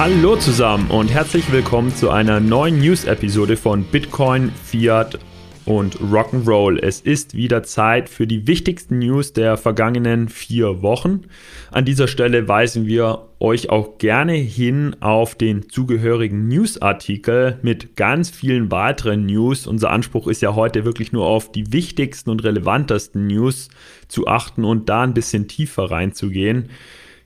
Hallo zusammen und herzlich willkommen zu einer neuen News-Episode von Bitcoin, Fiat und Rock'n'Roll. Es ist wieder Zeit für die wichtigsten News der vergangenen vier Wochen. An dieser Stelle weisen wir euch auch gerne hin auf den zugehörigen Newsartikel mit ganz vielen weiteren News. Unser Anspruch ist ja heute wirklich nur auf die wichtigsten und relevantesten News zu achten und da ein bisschen tiefer reinzugehen.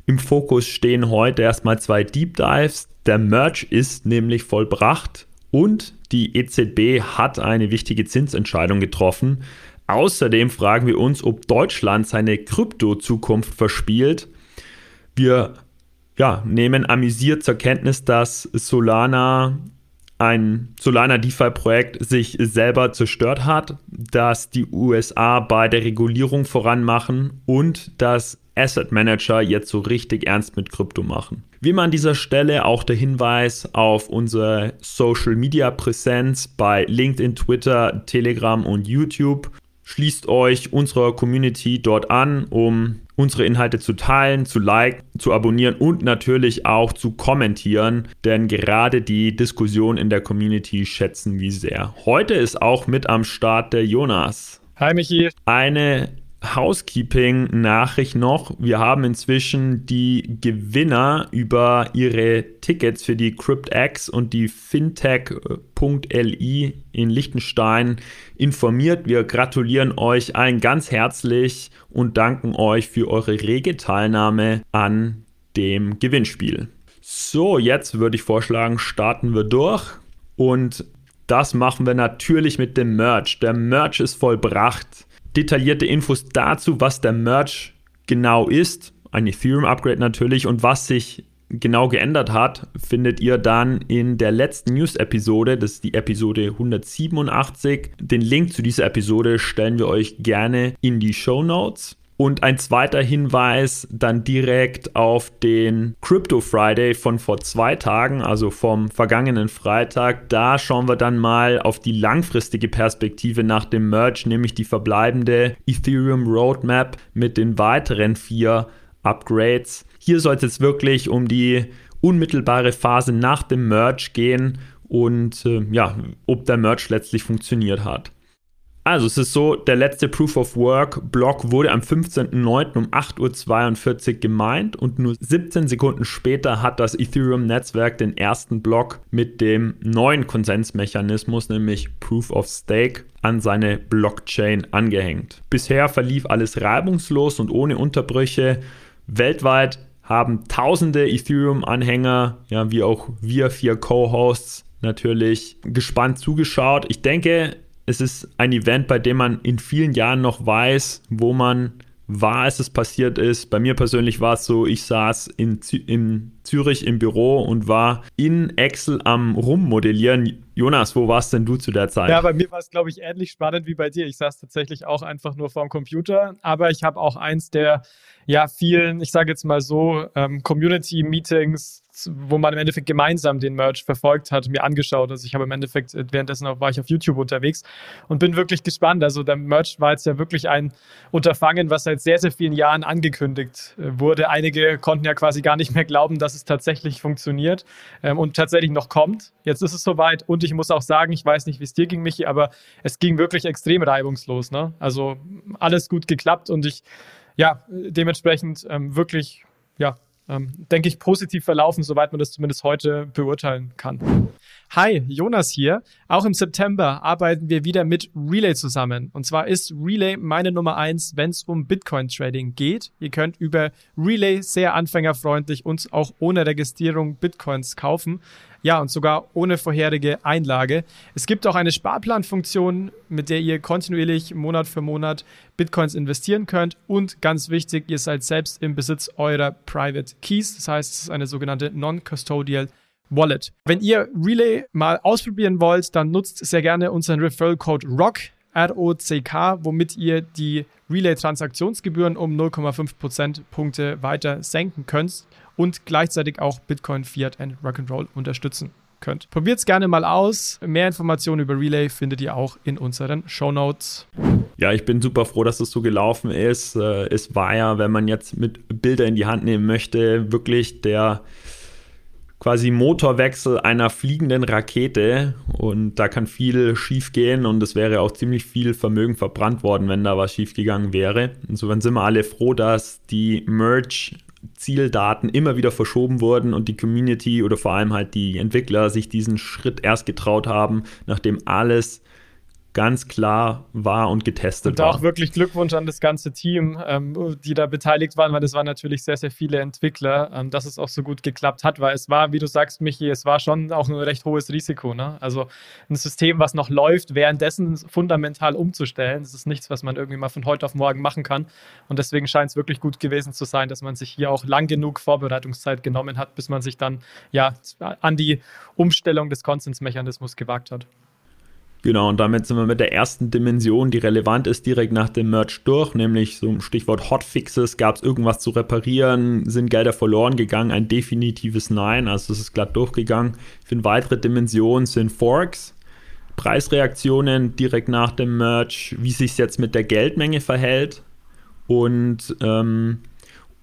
Im Fokus stehen heute erstmal zwei Deep Dives. Der Merge ist nämlich vollbracht und die EZB hat eine wichtige Zinsentscheidung getroffen. Außerdem fragen wir uns, ob Deutschland seine Krypto-Zukunft verspielt. Wir ja, nehmen amüsiert zur Kenntnis, dass Solana ein Solana DeFi-Projekt sich selber zerstört hat, dass die USA bei der Regulierung voranmachen und dass Asset Manager jetzt so richtig ernst mit Krypto machen. Wie immer an dieser Stelle auch der Hinweis auf unsere Social Media Präsenz bei LinkedIn, Twitter, Telegram und YouTube. Schließt euch unserer Community dort an, um unsere Inhalte zu teilen, zu liken, zu abonnieren und natürlich auch zu kommentieren, denn gerade die Diskussion in der Community schätzen wir sehr. Heute ist auch mit am Start der Jonas. Hi Michi. Eine Housekeeping-Nachricht noch. Wir haben inzwischen die Gewinner über ihre Tickets für die CryptX und die Fintech.li in Liechtenstein informiert. Wir gratulieren euch allen ganz herzlich und danken euch für eure rege Teilnahme an dem Gewinnspiel. So, jetzt würde ich vorschlagen, starten wir durch und das machen wir natürlich mit dem Merch. Der Merch ist vollbracht detaillierte Infos dazu, was der Merch genau ist, ein Ethereum-Upgrade natürlich und was sich genau geändert hat, findet ihr dann in der letzten News-Episode, das ist die Episode 187. Den Link zu dieser Episode stellen wir euch gerne in die Show Notes. Und ein zweiter Hinweis dann direkt auf den Crypto Friday von vor zwei Tagen, also vom vergangenen Freitag. Da schauen wir dann mal auf die langfristige Perspektive nach dem Merge, nämlich die verbleibende Ethereum Roadmap mit den weiteren vier Upgrades. Hier soll es jetzt wirklich um die unmittelbare Phase nach dem Merge gehen und äh, ja, ob der Merge letztlich funktioniert hat. Also es ist so, der letzte Proof of Work Block wurde am 15.09. um 8.42 Uhr gemeint und nur 17 Sekunden später hat das Ethereum-Netzwerk den ersten Block mit dem neuen Konsensmechanismus, nämlich Proof of Stake, an seine Blockchain angehängt. Bisher verlief alles reibungslos und ohne Unterbrüche. Weltweit haben tausende Ethereum-Anhänger, ja, wie auch wir vier Co-Hosts, natürlich gespannt zugeschaut. Ich denke, es ist ein Event, bei dem man in vielen Jahren noch weiß, wo man war, als es passiert ist. Bei mir persönlich war es so, ich saß in, in Zürich im Büro und war in Excel am Rummodellieren. Jonas, wo warst denn du zu der Zeit? Ja, bei mir war es, glaube ich, ähnlich spannend wie bei dir. Ich saß tatsächlich auch einfach nur vorm Computer, aber ich habe auch eins der ja vielen, ich sage jetzt mal so, ähm, Community-Meetings wo man im Endeffekt gemeinsam den Merch verfolgt hat, mir angeschaut. Also ich habe im Endeffekt, äh, währenddessen auch war ich auf YouTube unterwegs und bin wirklich gespannt. Also der Merch war jetzt ja wirklich ein Unterfangen, was seit sehr, sehr vielen Jahren angekündigt äh, wurde. Einige konnten ja quasi gar nicht mehr glauben, dass es tatsächlich funktioniert ähm, und tatsächlich noch kommt. Jetzt ist es soweit und ich muss auch sagen, ich weiß nicht, wie es dir ging, Michi, aber es ging wirklich extrem reibungslos. Ne? Also alles gut geklappt und ich, ja, dementsprechend ähm, wirklich, ja, ähm, denke ich, positiv verlaufen, soweit man das zumindest heute beurteilen kann. Hi, Jonas hier. Auch im September arbeiten wir wieder mit Relay zusammen. Und zwar ist Relay meine Nummer eins, wenn es um Bitcoin-Trading geht. Ihr könnt über Relay sehr anfängerfreundlich und auch ohne Registrierung Bitcoins kaufen. Ja, und sogar ohne vorherige Einlage. Es gibt auch eine Sparplanfunktion, mit der ihr kontinuierlich Monat für Monat Bitcoins investieren könnt. Und ganz wichtig, ihr seid selbst im Besitz eurer Private Keys. Das heißt, es ist eine sogenannte Non-Custodial Wallet. Wenn ihr Relay mal ausprobieren wollt, dann nutzt sehr gerne unseren Referral Code ROCK, R-O-C-K, womit ihr die Relay-Transaktionsgebühren um 0,5 Prozentpunkte weiter senken könnt und gleichzeitig auch Bitcoin, Fiat und Rock'n'Roll unterstützen könnt. Probiert es gerne mal aus. Mehr Informationen über Relay findet ihr auch in unseren Show Notes. Ja, ich bin super froh, dass es so gelaufen ist. Äh, es war ja, wenn man jetzt mit Bilder in die Hand nehmen möchte, wirklich der quasi Motorwechsel einer fliegenden Rakete und da kann viel schief gehen und es wäre auch ziemlich viel Vermögen verbrannt worden, wenn da was schief gegangen wäre. Insofern sind wir alle froh, dass die Merge Zieldaten immer wieder verschoben wurden und die Community oder vor allem halt die Entwickler sich diesen Schritt erst getraut haben, nachdem alles ganz klar war und getestet und war. Und auch wirklich Glückwunsch an das ganze Team, ähm, die da beteiligt waren, weil das waren natürlich sehr, sehr viele Entwickler, ähm, dass es auch so gut geklappt hat, weil es war, wie du sagst, Michi, es war schon auch ein recht hohes Risiko. Ne? Also ein System, was noch läuft, währenddessen fundamental umzustellen, das ist nichts, was man irgendwie mal von heute auf morgen machen kann. Und deswegen scheint es wirklich gut gewesen zu sein, dass man sich hier auch lang genug Vorbereitungszeit genommen hat, bis man sich dann ja an die Umstellung des Konsensmechanismus gewagt hat. Genau, und damit sind wir mit der ersten Dimension, die relevant ist, direkt nach dem Merch durch, nämlich so ein Stichwort Hotfixes, gab es irgendwas zu reparieren, sind Gelder verloren gegangen, ein definitives Nein, also es ist glatt durchgegangen. Ich finde, weitere Dimensionen sind Forks, Preisreaktionen direkt nach dem Merch, wie sich es jetzt mit der Geldmenge verhält. Und ähm,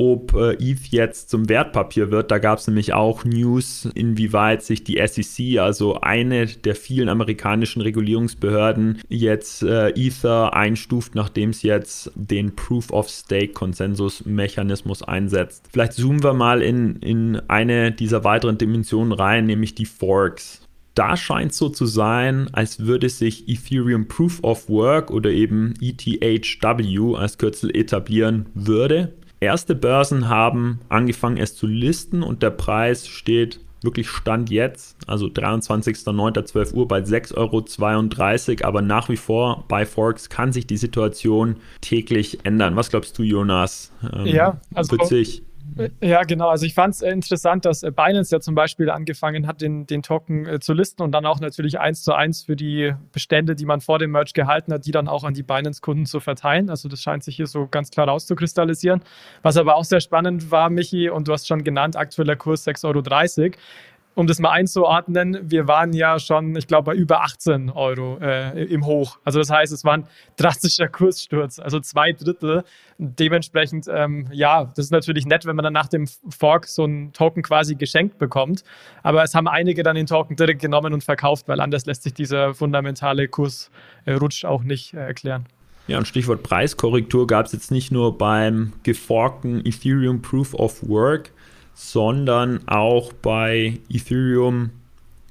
ob äh, ETH jetzt zum Wertpapier wird. Da gab es nämlich auch News, inwieweit sich die SEC, also eine der vielen amerikanischen Regulierungsbehörden, jetzt äh, Ether einstuft, nachdem es jetzt den Proof of Stake Konsensusmechanismus einsetzt. Vielleicht zoomen wir mal in, in eine dieser weiteren Dimensionen rein, nämlich die Forks da scheint so zu sein, als würde sich Ethereum Proof of Work oder eben ETHW als Kürzel etablieren würde. Erste Börsen haben angefangen, es zu listen und der Preis steht wirklich Stand jetzt, also 23.09.12 Uhr bei 6,32 Euro, aber nach wie vor bei Forks kann sich die Situation täglich ändern. Was glaubst du, Jonas? Ähm, ja, also wird sich ja, genau. Also ich fand es interessant, dass äh, Binance ja zum Beispiel angefangen hat, den, den Token äh, zu listen und dann auch natürlich eins zu eins für die Bestände, die man vor dem Merge gehalten hat, die dann auch an die Binance-Kunden zu verteilen. Also das scheint sich hier so ganz klar rauszukristallisieren. Was aber auch sehr spannend war, Michi, und du hast schon genannt, aktueller Kurs 6,30 Euro um das mal einzuordnen, wir waren ja schon, ich glaube, bei über 18 Euro äh, im Hoch. Also das heißt, es war ein drastischer Kurssturz, also zwei Drittel. Dementsprechend, ähm, ja, das ist natürlich nett, wenn man dann nach dem Fork so einen Token quasi geschenkt bekommt. Aber es haben einige dann den Token direkt genommen und verkauft, weil anders lässt sich dieser fundamentale Kursrutsch auch nicht äh, erklären. Ja, und Stichwort Preiskorrektur gab es jetzt nicht nur beim geforkten Ethereum Proof of Work, sondern auch bei Ethereum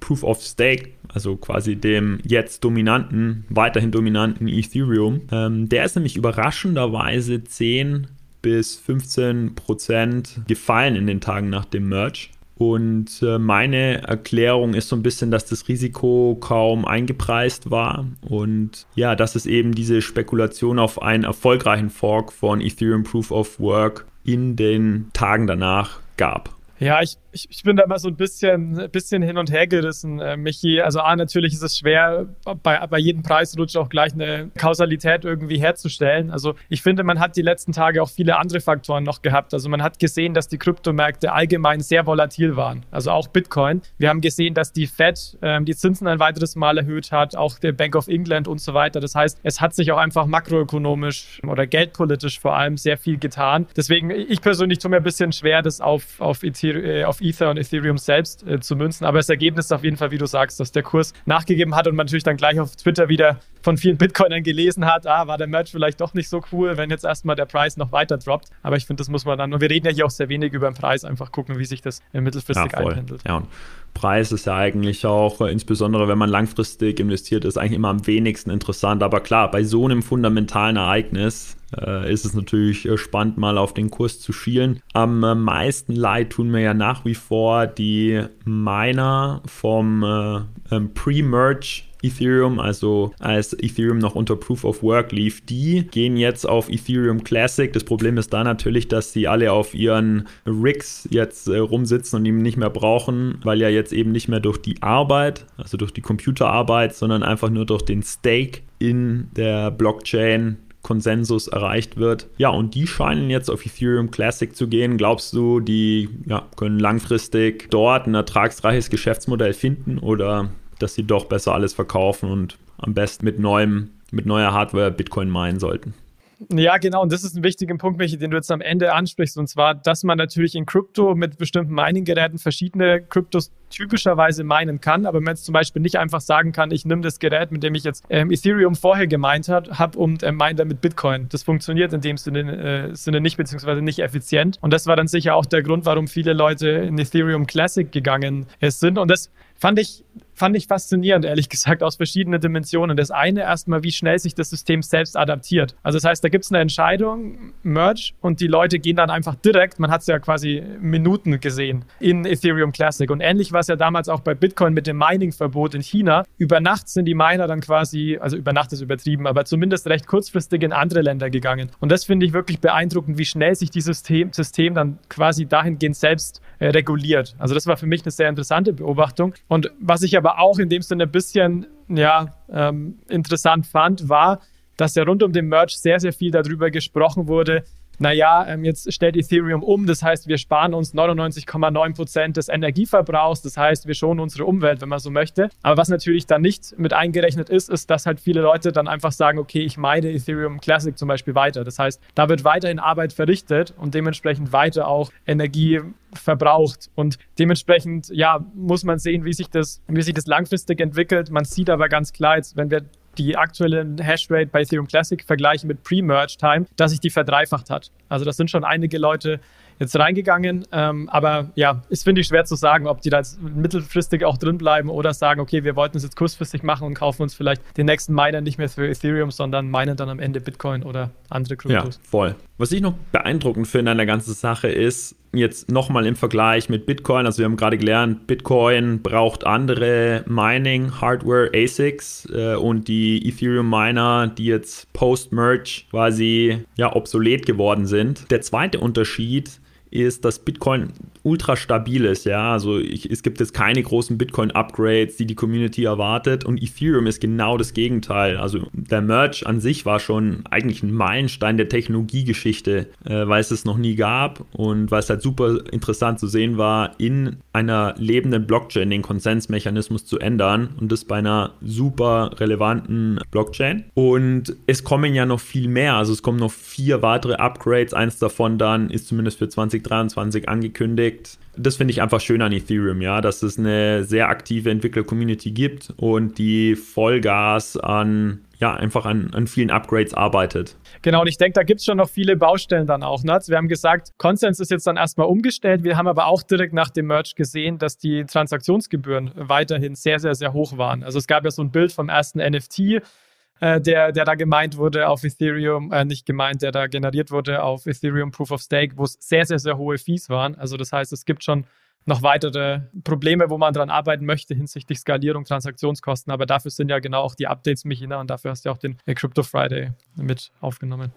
Proof of Stake, also quasi dem jetzt dominanten, weiterhin dominanten Ethereum. Ähm, der ist nämlich überraschenderweise 10 bis 15 Prozent gefallen in den Tagen nach dem Merge. Und äh, meine Erklärung ist so ein bisschen, dass das Risiko kaum eingepreist war und ja, dass es eben diese Spekulation auf einen erfolgreichen Fork von Ethereum Proof of Work in den Tagen danach gab. Ja, ich, ich, ich bin da immer so ein bisschen, bisschen hin und her gerissen, äh, Michi. Also A, natürlich ist es schwer, bei, bei jedem Preisrutsch auch gleich eine Kausalität irgendwie herzustellen. Also ich finde, man hat die letzten Tage auch viele andere Faktoren noch gehabt. Also man hat gesehen, dass die Kryptomärkte allgemein sehr volatil waren. Also auch Bitcoin. Wir haben gesehen, dass die Fed ähm, die Zinsen ein weiteres Mal erhöht hat, auch der Bank of England und so weiter. Das heißt, es hat sich auch einfach makroökonomisch oder geldpolitisch vor allem sehr viel getan. Deswegen, ich persönlich tue mir ein bisschen schwer, das auf, auf Ethereum äh, auf Ether und Ethereum selbst äh, zu münzen. Aber das Ergebnis ist auf jeden Fall, wie du sagst, dass der Kurs nachgegeben hat und man natürlich dann gleich auf Twitter wieder von vielen Bitcoinern gelesen hat, ah, war der Merch vielleicht doch nicht so cool, wenn jetzt erstmal der Preis noch weiter droppt. Aber ich finde, das muss man dann, und wir reden ja hier auch sehr wenig über den Preis, einfach gucken, wie sich das mittelfristig ja, einpendelt. Ja, und Preis ist ja eigentlich auch, äh, insbesondere wenn man langfristig investiert, ist eigentlich immer am wenigsten interessant. Aber klar, bei so einem fundamentalen Ereignis äh, ist es natürlich äh, spannend, mal auf den Kurs zu schielen. Am äh, meisten leid tun mir ja nach wie vor die Miner vom äh, ähm, Pre-Merge Ethereum, also als Ethereum noch unter Proof of Work lief, die gehen jetzt auf Ethereum Classic. Das Problem ist da natürlich, dass sie alle auf ihren Rigs jetzt äh, rumsitzen und ihn nicht mehr brauchen, weil ja jetzt eben nicht mehr durch die Arbeit, also durch die Computerarbeit, sondern einfach nur durch den Stake in der Blockchain Konsensus erreicht wird. Ja, und die scheinen jetzt auf Ethereum Classic zu gehen. Glaubst du, die ja, können langfristig dort ein ertragsreiches Geschäftsmodell finden oder dass sie doch besser alles verkaufen und am besten mit neuem, mit neuer Hardware Bitcoin meinen sollten. Ja, genau. Und das ist ein wichtiger Punkt, Michi, den du jetzt am Ende ansprichst. Und zwar, dass man natürlich in Krypto mit bestimmten Mining-Geräten verschiedene Kryptos typischerweise meinen kann. Aber man jetzt zum Beispiel nicht einfach sagen kann, ich nehme das Gerät, mit dem ich jetzt ähm, Ethereum vorher gemeint habe und äh, meine damit Bitcoin. Das funktioniert in dem Sinne, äh, Sinne nicht, beziehungsweise nicht effizient. Und das war dann sicher auch der Grund, warum viele Leute in Ethereum Classic gegangen äh, sind. Und das fand ich fand ich faszinierend, ehrlich gesagt, aus verschiedenen Dimensionen. Das eine erstmal, wie schnell sich das System selbst adaptiert. Also das heißt, da gibt es eine Entscheidung, Merge, und die Leute gehen dann einfach direkt, man hat es ja quasi Minuten gesehen, in Ethereum Classic. Und ähnlich war es ja damals auch bei Bitcoin mit dem Mining-Verbot in China. Über Nacht sind die Miner dann quasi, also über Nacht ist übertrieben, aber zumindest recht kurzfristig in andere Länder gegangen. Und das finde ich wirklich beeindruckend, wie schnell sich dieses System, System dann quasi dahingehend selbst äh, reguliert. Also das war für mich eine sehr interessante Beobachtung. Und was ich aber auch in dem Sinne ein bisschen ja, ähm, interessant fand, war, dass ja rund um den Merch sehr, sehr viel darüber gesprochen wurde, naja, ähm, jetzt stellt Ethereum um, das heißt, wir sparen uns 99,9 Prozent des Energieverbrauchs, das heißt, wir schonen unsere Umwelt, wenn man so möchte. Aber was natürlich dann nicht mit eingerechnet ist, ist, dass halt viele Leute dann einfach sagen, okay, ich meine Ethereum Classic zum Beispiel weiter. Das heißt, da wird weiterhin Arbeit verrichtet und dementsprechend weiter auch Energie verbraucht. Und dementsprechend, ja, muss man sehen, wie sich das, wie sich das langfristig entwickelt. Man sieht aber ganz klar, jetzt, wenn wir die aktuelle Hashrate bei Ethereum Classic vergleichen mit Pre-Merge Time, dass sich die verdreifacht hat. Also das sind schon einige Leute jetzt reingegangen. Ähm, aber ja, ist finde ich schwer zu sagen, ob die da jetzt mittelfristig auch drin bleiben oder sagen, okay, wir wollten es jetzt kurzfristig machen und kaufen uns vielleicht den nächsten Miner nicht mehr für Ethereum, sondern meinen dann am Ende Bitcoin oder andere Kryptos. Ja, voll. Was ich noch beeindruckend finde an der ganzen Sache ist, jetzt nochmal im Vergleich mit Bitcoin, also wir haben gerade gelernt, Bitcoin braucht andere Mining-Hardware ASICs äh, und die Ethereum-Miner, die jetzt post-Merge quasi ja, obsolet geworden sind. Der zweite Unterschied ist, dass Bitcoin ultra stabil ist, ja. Also ich, es gibt jetzt keine großen Bitcoin-Upgrades, die die Community erwartet und Ethereum ist genau das Gegenteil. Also der Merge an sich war schon eigentlich ein Meilenstein der Technologiegeschichte, äh, weil es es noch nie gab und weil es halt super interessant zu sehen war, in einer lebenden Blockchain den Konsensmechanismus zu ändern und das bei einer super relevanten Blockchain. Und es kommen ja noch viel mehr, also es kommen noch vier weitere Upgrades, eins davon dann ist zumindest für 2023 angekündigt Projekt, das finde ich einfach schön an Ethereum, ja, dass es eine sehr aktive Entwickler-Community gibt und die Vollgas an ja, einfach an, an vielen Upgrades arbeitet. Genau, und ich denke, da gibt es schon noch viele Baustellen dann auch. Ne? Wir haben gesagt, Consens ist jetzt dann erstmal umgestellt. Wir haben aber auch direkt nach dem Merge gesehen, dass die Transaktionsgebühren weiterhin sehr, sehr, sehr hoch waren. Also es gab ja so ein Bild vom ersten NFT, äh, der, der da gemeint wurde auf Ethereum, äh, nicht gemeint, der da generiert wurde auf Ethereum Proof of Stake, wo es sehr, sehr, sehr hohe Fees waren. Also das heißt, es gibt schon noch weitere Probleme, wo man dran arbeiten möchte hinsichtlich Skalierung, Transaktionskosten. Aber dafür sind ja genau auch die Updates, Michina, und dafür hast du ja auch den Crypto Friday mit aufgenommen.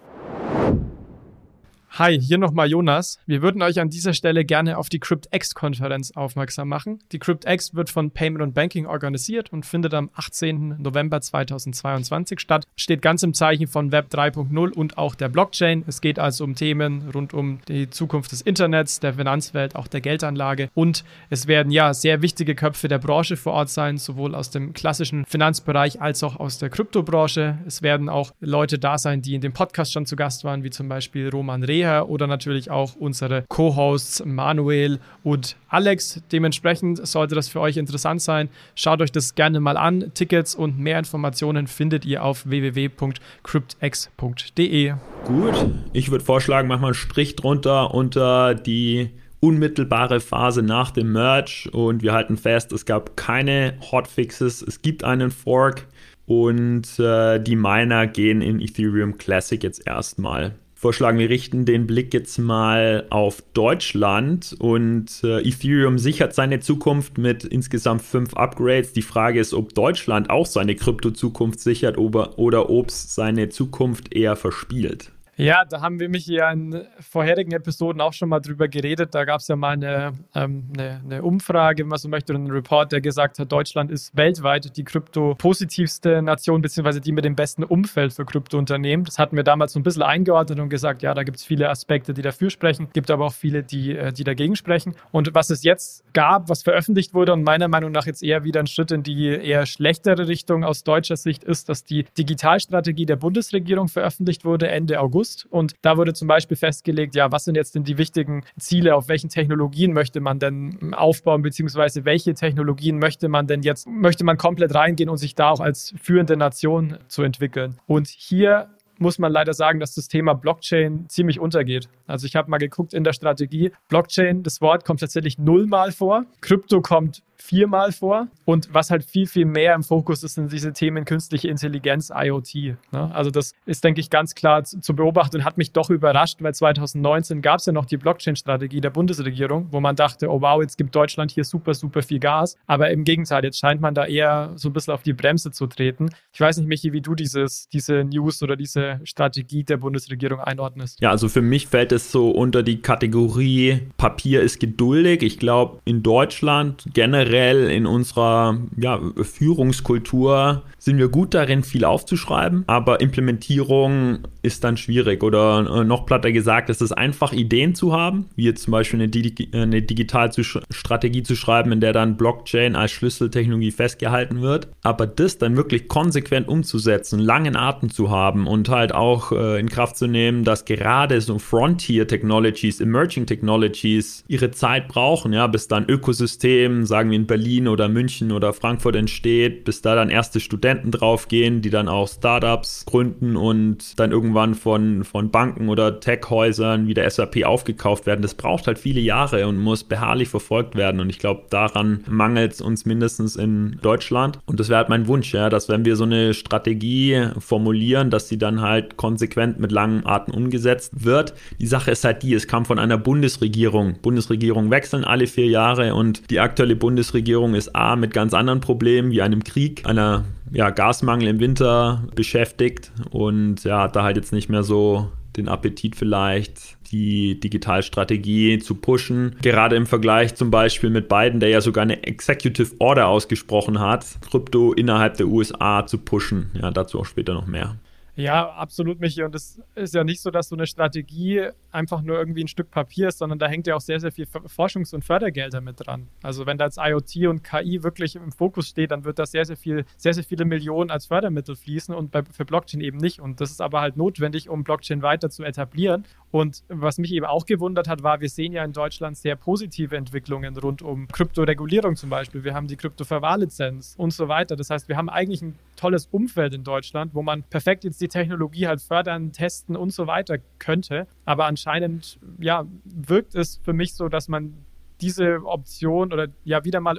Hi, hier nochmal Jonas. Wir würden euch an dieser Stelle gerne auf die CryptX-Konferenz aufmerksam machen. Die CryptX wird von Payment und Banking organisiert und findet am 18. November 2022 statt. Steht ganz im Zeichen von Web 3.0 und auch der Blockchain. Es geht also um Themen rund um die Zukunft des Internets, der Finanzwelt, auch der Geldanlage. Und es werden ja sehr wichtige Köpfe der Branche vor Ort sein, sowohl aus dem klassischen Finanzbereich als auch aus der Kryptobranche. Es werden auch Leute da sein, die in dem Podcast schon zu Gast waren, wie zum Beispiel Roman Reh Reha oder natürlich auch unsere Co-Hosts Manuel und Alex. Dementsprechend sollte das für euch interessant sein. Schaut euch das gerne mal an. Tickets und mehr Informationen findet ihr auf www.cryptx.de. Gut, ich würde vorschlagen, mach mal einen Strich drunter unter die unmittelbare Phase nach dem Merge und wir halten fest, es gab keine Hotfixes, es gibt einen Fork und äh, die Miner gehen in Ethereum Classic jetzt erstmal vorschlagen, wir richten den Blick jetzt mal auf Deutschland und äh, Ethereum sichert seine Zukunft mit insgesamt fünf Upgrades. Die Frage ist, ob Deutschland auch seine Krypto-Zukunft sichert oder, oder ob es seine Zukunft eher verspielt. Ja, da haben wir mich ja in vorherigen Episoden auch schon mal drüber geredet. Da gab es ja mal eine, ähm, eine, eine, Umfrage, wenn man so möchte, einen Report, der gesagt hat, Deutschland ist weltweit die krypto-positivste Nation, beziehungsweise die mit dem besten Umfeld für Kryptounternehmen. Das hatten wir damals so ein bisschen eingeordnet und gesagt, ja, da gibt es viele Aspekte, die dafür sprechen, gibt aber auch viele, die, äh, die dagegen sprechen. Und was es jetzt gab, was veröffentlicht wurde und meiner Meinung nach jetzt eher wieder ein Schritt in die eher schlechtere Richtung aus deutscher Sicht ist, dass die Digitalstrategie der Bundesregierung veröffentlicht wurde Ende August August. Und da wurde zum Beispiel festgelegt, ja, was sind jetzt denn die wichtigen Ziele, auf welchen Technologien möchte man denn aufbauen, beziehungsweise welche Technologien möchte man denn jetzt, möchte man komplett reingehen und sich da auch als führende Nation zu entwickeln. Und hier muss man leider sagen, dass das Thema Blockchain ziemlich untergeht. Also ich habe mal geguckt in der Strategie, Blockchain, das Wort kommt tatsächlich nullmal vor, Krypto kommt viermal vor. Und was halt viel, viel mehr im Fokus ist, sind diese Themen künstliche Intelligenz, IoT. Ne? Also das ist, denke ich, ganz klar zu, zu beobachten und hat mich doch überrascht, weil 2019 gab es ja noch die Blockchain-Strategie der Bundesregierung, wo man dachte, oh wow, jetzt gibt Deutschland hier super, super viel Gas. Aber im Gegenteil, jetzt scheint man da eher so ein bisschen auf die Bremse zu treten. Ich weiß nicht, Michi, wie du dieses, diese News oder diese Strategie der Bundesregierung einordnest. Ja, also für mich fällt es so unter die Kategorie Papier ist geduldig. Ich glaube, in Deutschland generell in unserer ja, Führungskultur sind wir gut darin, viel aufzuschreiben, aber Implementierung ist dann schwierig. Oder äh, noch platter gesagt, es ist einfach, Ideen zu haben, wie jetzt zum Beispiel eine, Digi eine Digitalstrategie zu schreiben, in der dann Blockchain als Schlüsseltechnologie festgehalten wird. Aber das dann wirklich konsequent umzusetzen, langen Atem zu haben und halt auch äh, in Kraft zu nehmen, dass gerade so Frontier Technologies, Emerging Technologies ihre Zeit brauchen, ja, bis dann Ökosystem, sagen wir in Berlin oder München oder Frankfurt entsteht, bis da dann erste Studenten Studenten draufgehen, die dann auch Startups gründen und dann irgendwann von, von Banken oder Tech-Häusern wie der SAP aufgekauft werden. Das braucht halt viele Jahre und muss beharrlich verfolgt werden. Und ich glaube, daran mangelt es uns mindestens in Deutschland. Und das wäre halt mein Wunsch, ja, dass wenn wir so eine Strategie formulieren, dass sie dann halt konsequent mit langen Arten umgesetzt wird. Die Sache ist halt die, es kam von einer Bundesregierung. Bundesregierungen wechseln alle vier Jahre und die aktuelle Bundesregierung ist A mit ganz anderen Problemen wie einem Krieg, einer ja, Gasmangel im Winter beschäftigt und ja, hat da halt jetzt nicht mehr so den Appetit vielleicht, die Digitalstrategie zu pushen. Gerade im Vergleich zum Beispiel mit Biden, der ja sogar eine Executive Order ausgesprochen hat, Krypto innerhalb der USA zu pushen. Ja, dazu auch später noch mehr. Ja, absolut, Michi. Und es ist ja nicht so, dass so eine Strategie einfach nur irgendwie ein Stück Papier ist, sondern da hängt ja auch sehr, sehr viel Forschungs- und Fördergelder mit dran. Also wenn da jetzt IoT und KI wirklich im Fokus steht, dann wird da sehr, sehr viel, sehr, sehr viele Millionen als Fördermittel fließen und bei, für Blockchain eben nicht. Und das ist aber halt notwendig, um Blockchain weiter zu etablieren. Und was mich eben auch gewundert hat, war, wir sehen ja in Deutschland sehr positive Entwicklungen rund um Kryptoregulierung zum Beispiel. Wir haben die Kryptoverwahrlizenz und so weiter. Das heißt, wir haben eigentlich ein tolles Umfeld in Deutschland, wo man perfekt jetzt die Technologie halt fördern, testen und so weiter könnte. Aber anscheinend, ja, wirkt es für mich so, dass man diese Option oder ja wieder mal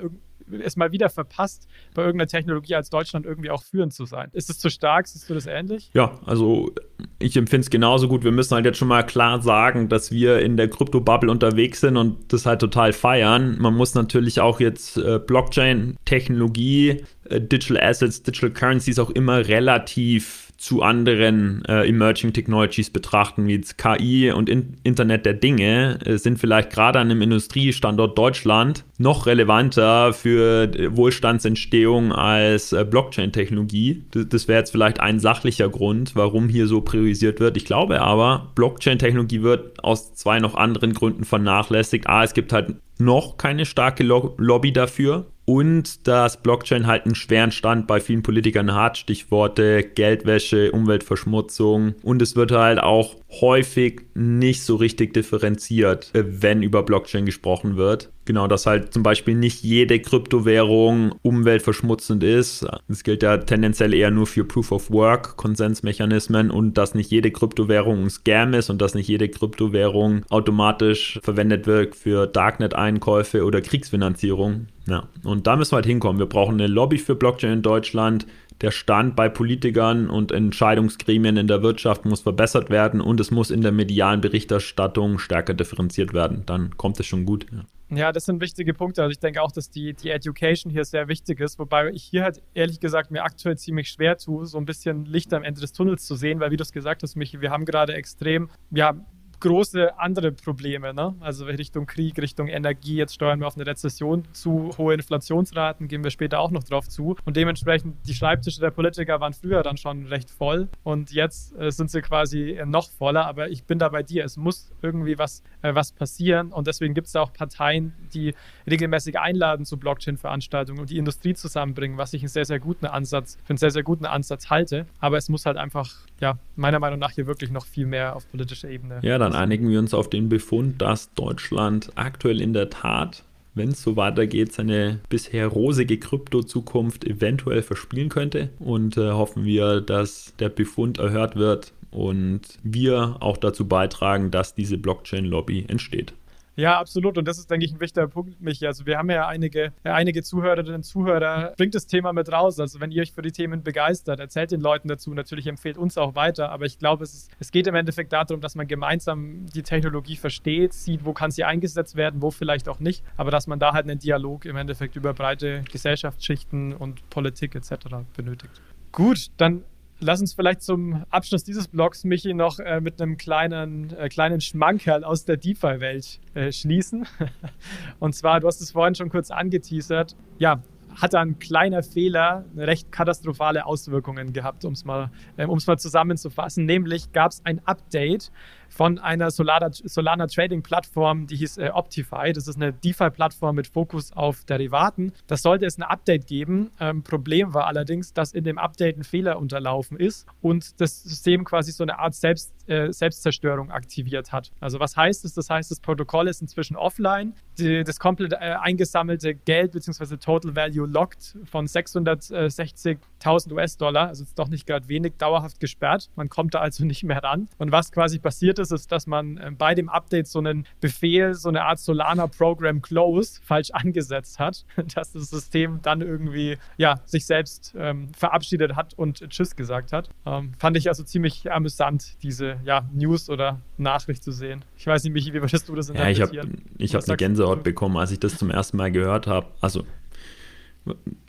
es mal wieder verpasst, bei irgendeiner Technologie als Deutschland irgendwie auch führend zu sein. Ist es zu stark? Siehst du das ähnlich? Ja, also ich empfinde es genauso gut. Wir müssen halt jetzt schon mal klar sagen, dass wir in der Krypto-Bubble unterwegs sind und das halt total feiern. Man muss natürlich auch jetzt äh, Blockchain-Technologie, äh, Digital Assets, Digital Currencies auch immer relativ zu anderen äh, Emerging Technologies betrachten, wie jetzt KI und in Internet der Dinge, äh, sind vielleicht gerade an einem Industriestandort Deutschland noch relevanter für Wohlstandsentstehung als äh, Blockchain-Technologie. Das, das wäre jetzt vielleicht ein sachlicher Grund, warum hier so priorisiert wird. Ich glaube aber, Blockchain-Technologie wird aus zwei noch anderen Gründen vernachlässigt. A, es gibt halt noch keine starke Lobby dafür und dass Blockchain halt einen schweren Stand bei vielen Politikern hat, Stichworte Geldwäsche, Umweltverschmutzung. Und es wird halt auch häufig nicht so richtig differenziert, wenn über Blockchain gesprochen wird. Genau, dass halt zum Beispiel nicht jede Kryptowährung umweltverschmutzend ist. Das gilt ja tendenziell eher nur für Proof of Work, Konsensmechanismen und dass nicht jede Kryptowährung ein Scam ist und dass nicht jede Kryptowährung automatisch verwendet wird für Darknet-Einkäufe oder Kriegsfinanzierung. Ja, und da müssen wir halt hinkommen. Wir brauchen eine Lobby für Blockchain in Deutschland der Stand bei Politikern und Entscheidungsgremien in der Wirtschaft muss verbessert werden und es muss in der medialen Berichterstattung stärker differenziert werden. Dann kommt es schon gut. Ja. Ja, das sind wichtige Punkte. Also ich denke auch, dass die, die Education hier sehr wichtig ist, wobei ich hier halt ehrlich gesagt mir aktuell ziemlich schwer tue, so ein bisschen Licht am Ende des Tunnels zu sehen, weil wie du es gesagt hast, Michi, wir haben gerade extrem, ja, große andere Probleme. Ne? Also Richtung Krieg, Richtung Energie. Jetzt steuern wir auf eine Rezession zu. Hohe Inflationsraten gehen wir später auch noch drauf zu. Und dementsprechend, die Schreibtische der Politiker waren früher dann schon recht voll. Und jetzt äh, sind sie quasi noch voller. Aber ich bin da bei dir. Es muss irgendwie was, äh, was passieren. Und deswegen gibt es auch Parteien, die regelmäßig einladen zu Blockchain-Veranstaltungen und die Industrie zusammenbringen, was ich einen sehr, sehr guten Ansatz, für einen sehr, sehr guten Ansatz halte. Aber es muss halt einfach, ja, meiner Meinung nach hier wirklich noch viel mehr auf politischer Ebene. Ja, dann einigen wir uns auf den Befund, dass Deutschland aktuell in der Tat, wenn es so weitergeht, seine bisher rosige Krypto-Zukunft eventuell verspielen könnte. Und äh, hoffen wir, dass der Befund erhört wird und wir auch dazu beitragen, dass diese Blockchain-Lobby entsteht. Ja, absolut. Und das ist, denke ich, ein wichtiger Punkt, Michi. Also wir haben ja einige, einige Zuhörerinnen und Zuhörer. Bringt das Thema mit raus. Also wenn ihr euch für die Themen begeistert, erzählt den Leuten dazu. Natürlich empfehlt uns auch weiter. Aber ich glaube, es, ist, es geht im Endeffekt darum, dass man gemeinsam die Technologie versteht, sieht, wo kann sie eingesetzt werden, wo vielleicht auch nicht. Aber dass man da halt einen Dialog im Endeffekt über breite Gesellschaftsschichten und Politik etc. benötigt. Gut, dann lass uns vielleicht zum Abschluss dieses Blogs, Michi, noch äh, mit einem kleinen, äh, kleinen Schmankerl aus der DeFi-Welt äh, schließen. Und zwar, du hast es vorhin schon kurz angeteasert. Ja, hat ein kleiner Fehler recht katastrophale Auswirkungen gehabt, um es mal, äh, mal zusammenzufassen. Nämlich gab es ein Update von einer Solana, Solana Trading Plattform, die hieß äh, Optify. Das ist eine DeFi-Plattform mit Fokus auf Derivaten. Das sollte es ein Update geben. Ähm, Problem war allerdings, dass in dem Update ein Fehler unterlaufen ist und das System quasi so eine Art Selbst, äh, Selbstzerstörung aktiviert hat. Also was heißt es? Das heißt, das Protokoll ist inzwischen offline. Die, das komplett äh, eingesammelte Geld bzw. Total Value locked von 660.000 US-Dollar, also ist doch nicht gerade wenig, dauerhaft gesperrt. Man kommt da also nicht mehr ran. Und was quasi passiert ist, ist, dass man äh, bei dem Update so einen Befehl, so eine Art Solana Program Close falsch angesetzt hat, dass das System dann irgendwie ja, sich selbst ähm, verabschiedet hat und Tschüss gesagt hat. Ähm, fand ich also ziemlich amüsant, diese ja, News oder Nachricht zu sehen. Ich weiß nicht, Michi, wie würdest du das interpretieren? Ja, ich habe hab eine Gänsehaut bekommen, als ich das zum ersten Mal gehört habe. Also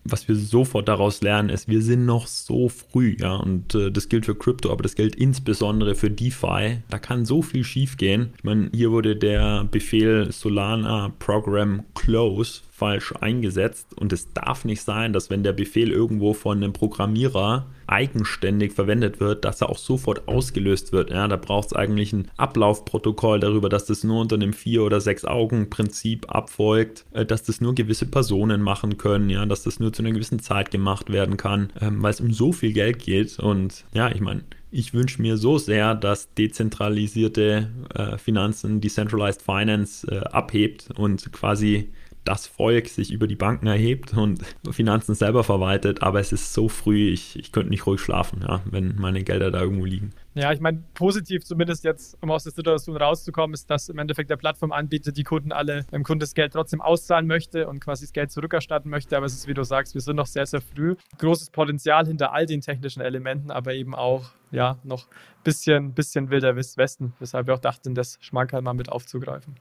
was wir sofort daraus lernen, ist, wir sind noch so früh, ja, und äh, das gilt für Crypto, aber das gilt insbesondere für DeFi. Da kann so viel schiefgehen. Ich meine, hier wurde der Befehl Solana Program Close falsch eingesetzt und es darf nicht sein, dass wenn der Befehl irgendwo von einem Programmierer eigenständig verwendet wird, dass er auch sofort ausgelöst wird. Ja, da braucht es eigentlich ein Ablaufprotokoll darüber, dass das nur unter einem vier oder sechs Augen Prinzip abfolgt, äh, dass das nur gewisse Personen machen können, ja, dass das nur zu einer gewissen Zeit gemacht werden kann, ähm, weil es um so viel Geld geht und ja, ich meine, ich wünsche mir so sehr, dass dezentralisierte äh, Finanzen, Decentralized Finance äh, abhebt und quasi das Volk sich über die Banken erhebt und Finanzen selber verwaltet, aber es ist so früh, ich, ich könnte nicht ruhig schlafen, ja, wenn meine Gelder da irgendwo liegen. Ja, ich meine, positiv zumindest jetzt, um aus der Situation rauszukommen, ist, dass im Endeffekt der Plattformanbieter die Kunden alle, dem Kunden das Geld trotzdem auszahlen möchte und quasi das Geld zurückerstatten möchte. Aber es ist, wie du sagst, wir sind noch sehr, sehr früh. Großes Potenzial hinter all den technischen Elementen, aber eben auch, ja, noch ein bisschen, bisschen wilder Westen, weshalb wir auch dachten, das Schmankerl mal mit aufzugreifen.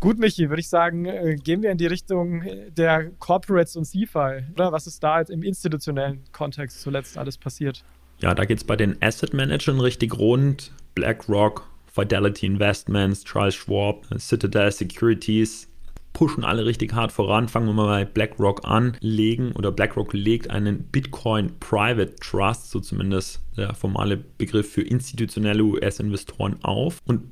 Gut, Michi, würde ich sagen, äh, gehen wir in die Richtung der Corporates und CFI, oder? Was ist da im institutionellen Kontext zuletzt alles passiert? Ja, da geht es bei den Asset Managern richtig rund. BlackRock, Fidelity Investments, Charles Schwab, Citadel Securities pushen alle richtig hart voran. Fangen wir mal bei BlackRock an. Legen oder BlackRock legt einen Bitcoin Private Trust, so zumindest der formale Begriff für institutionelle US-Investoren auf. Und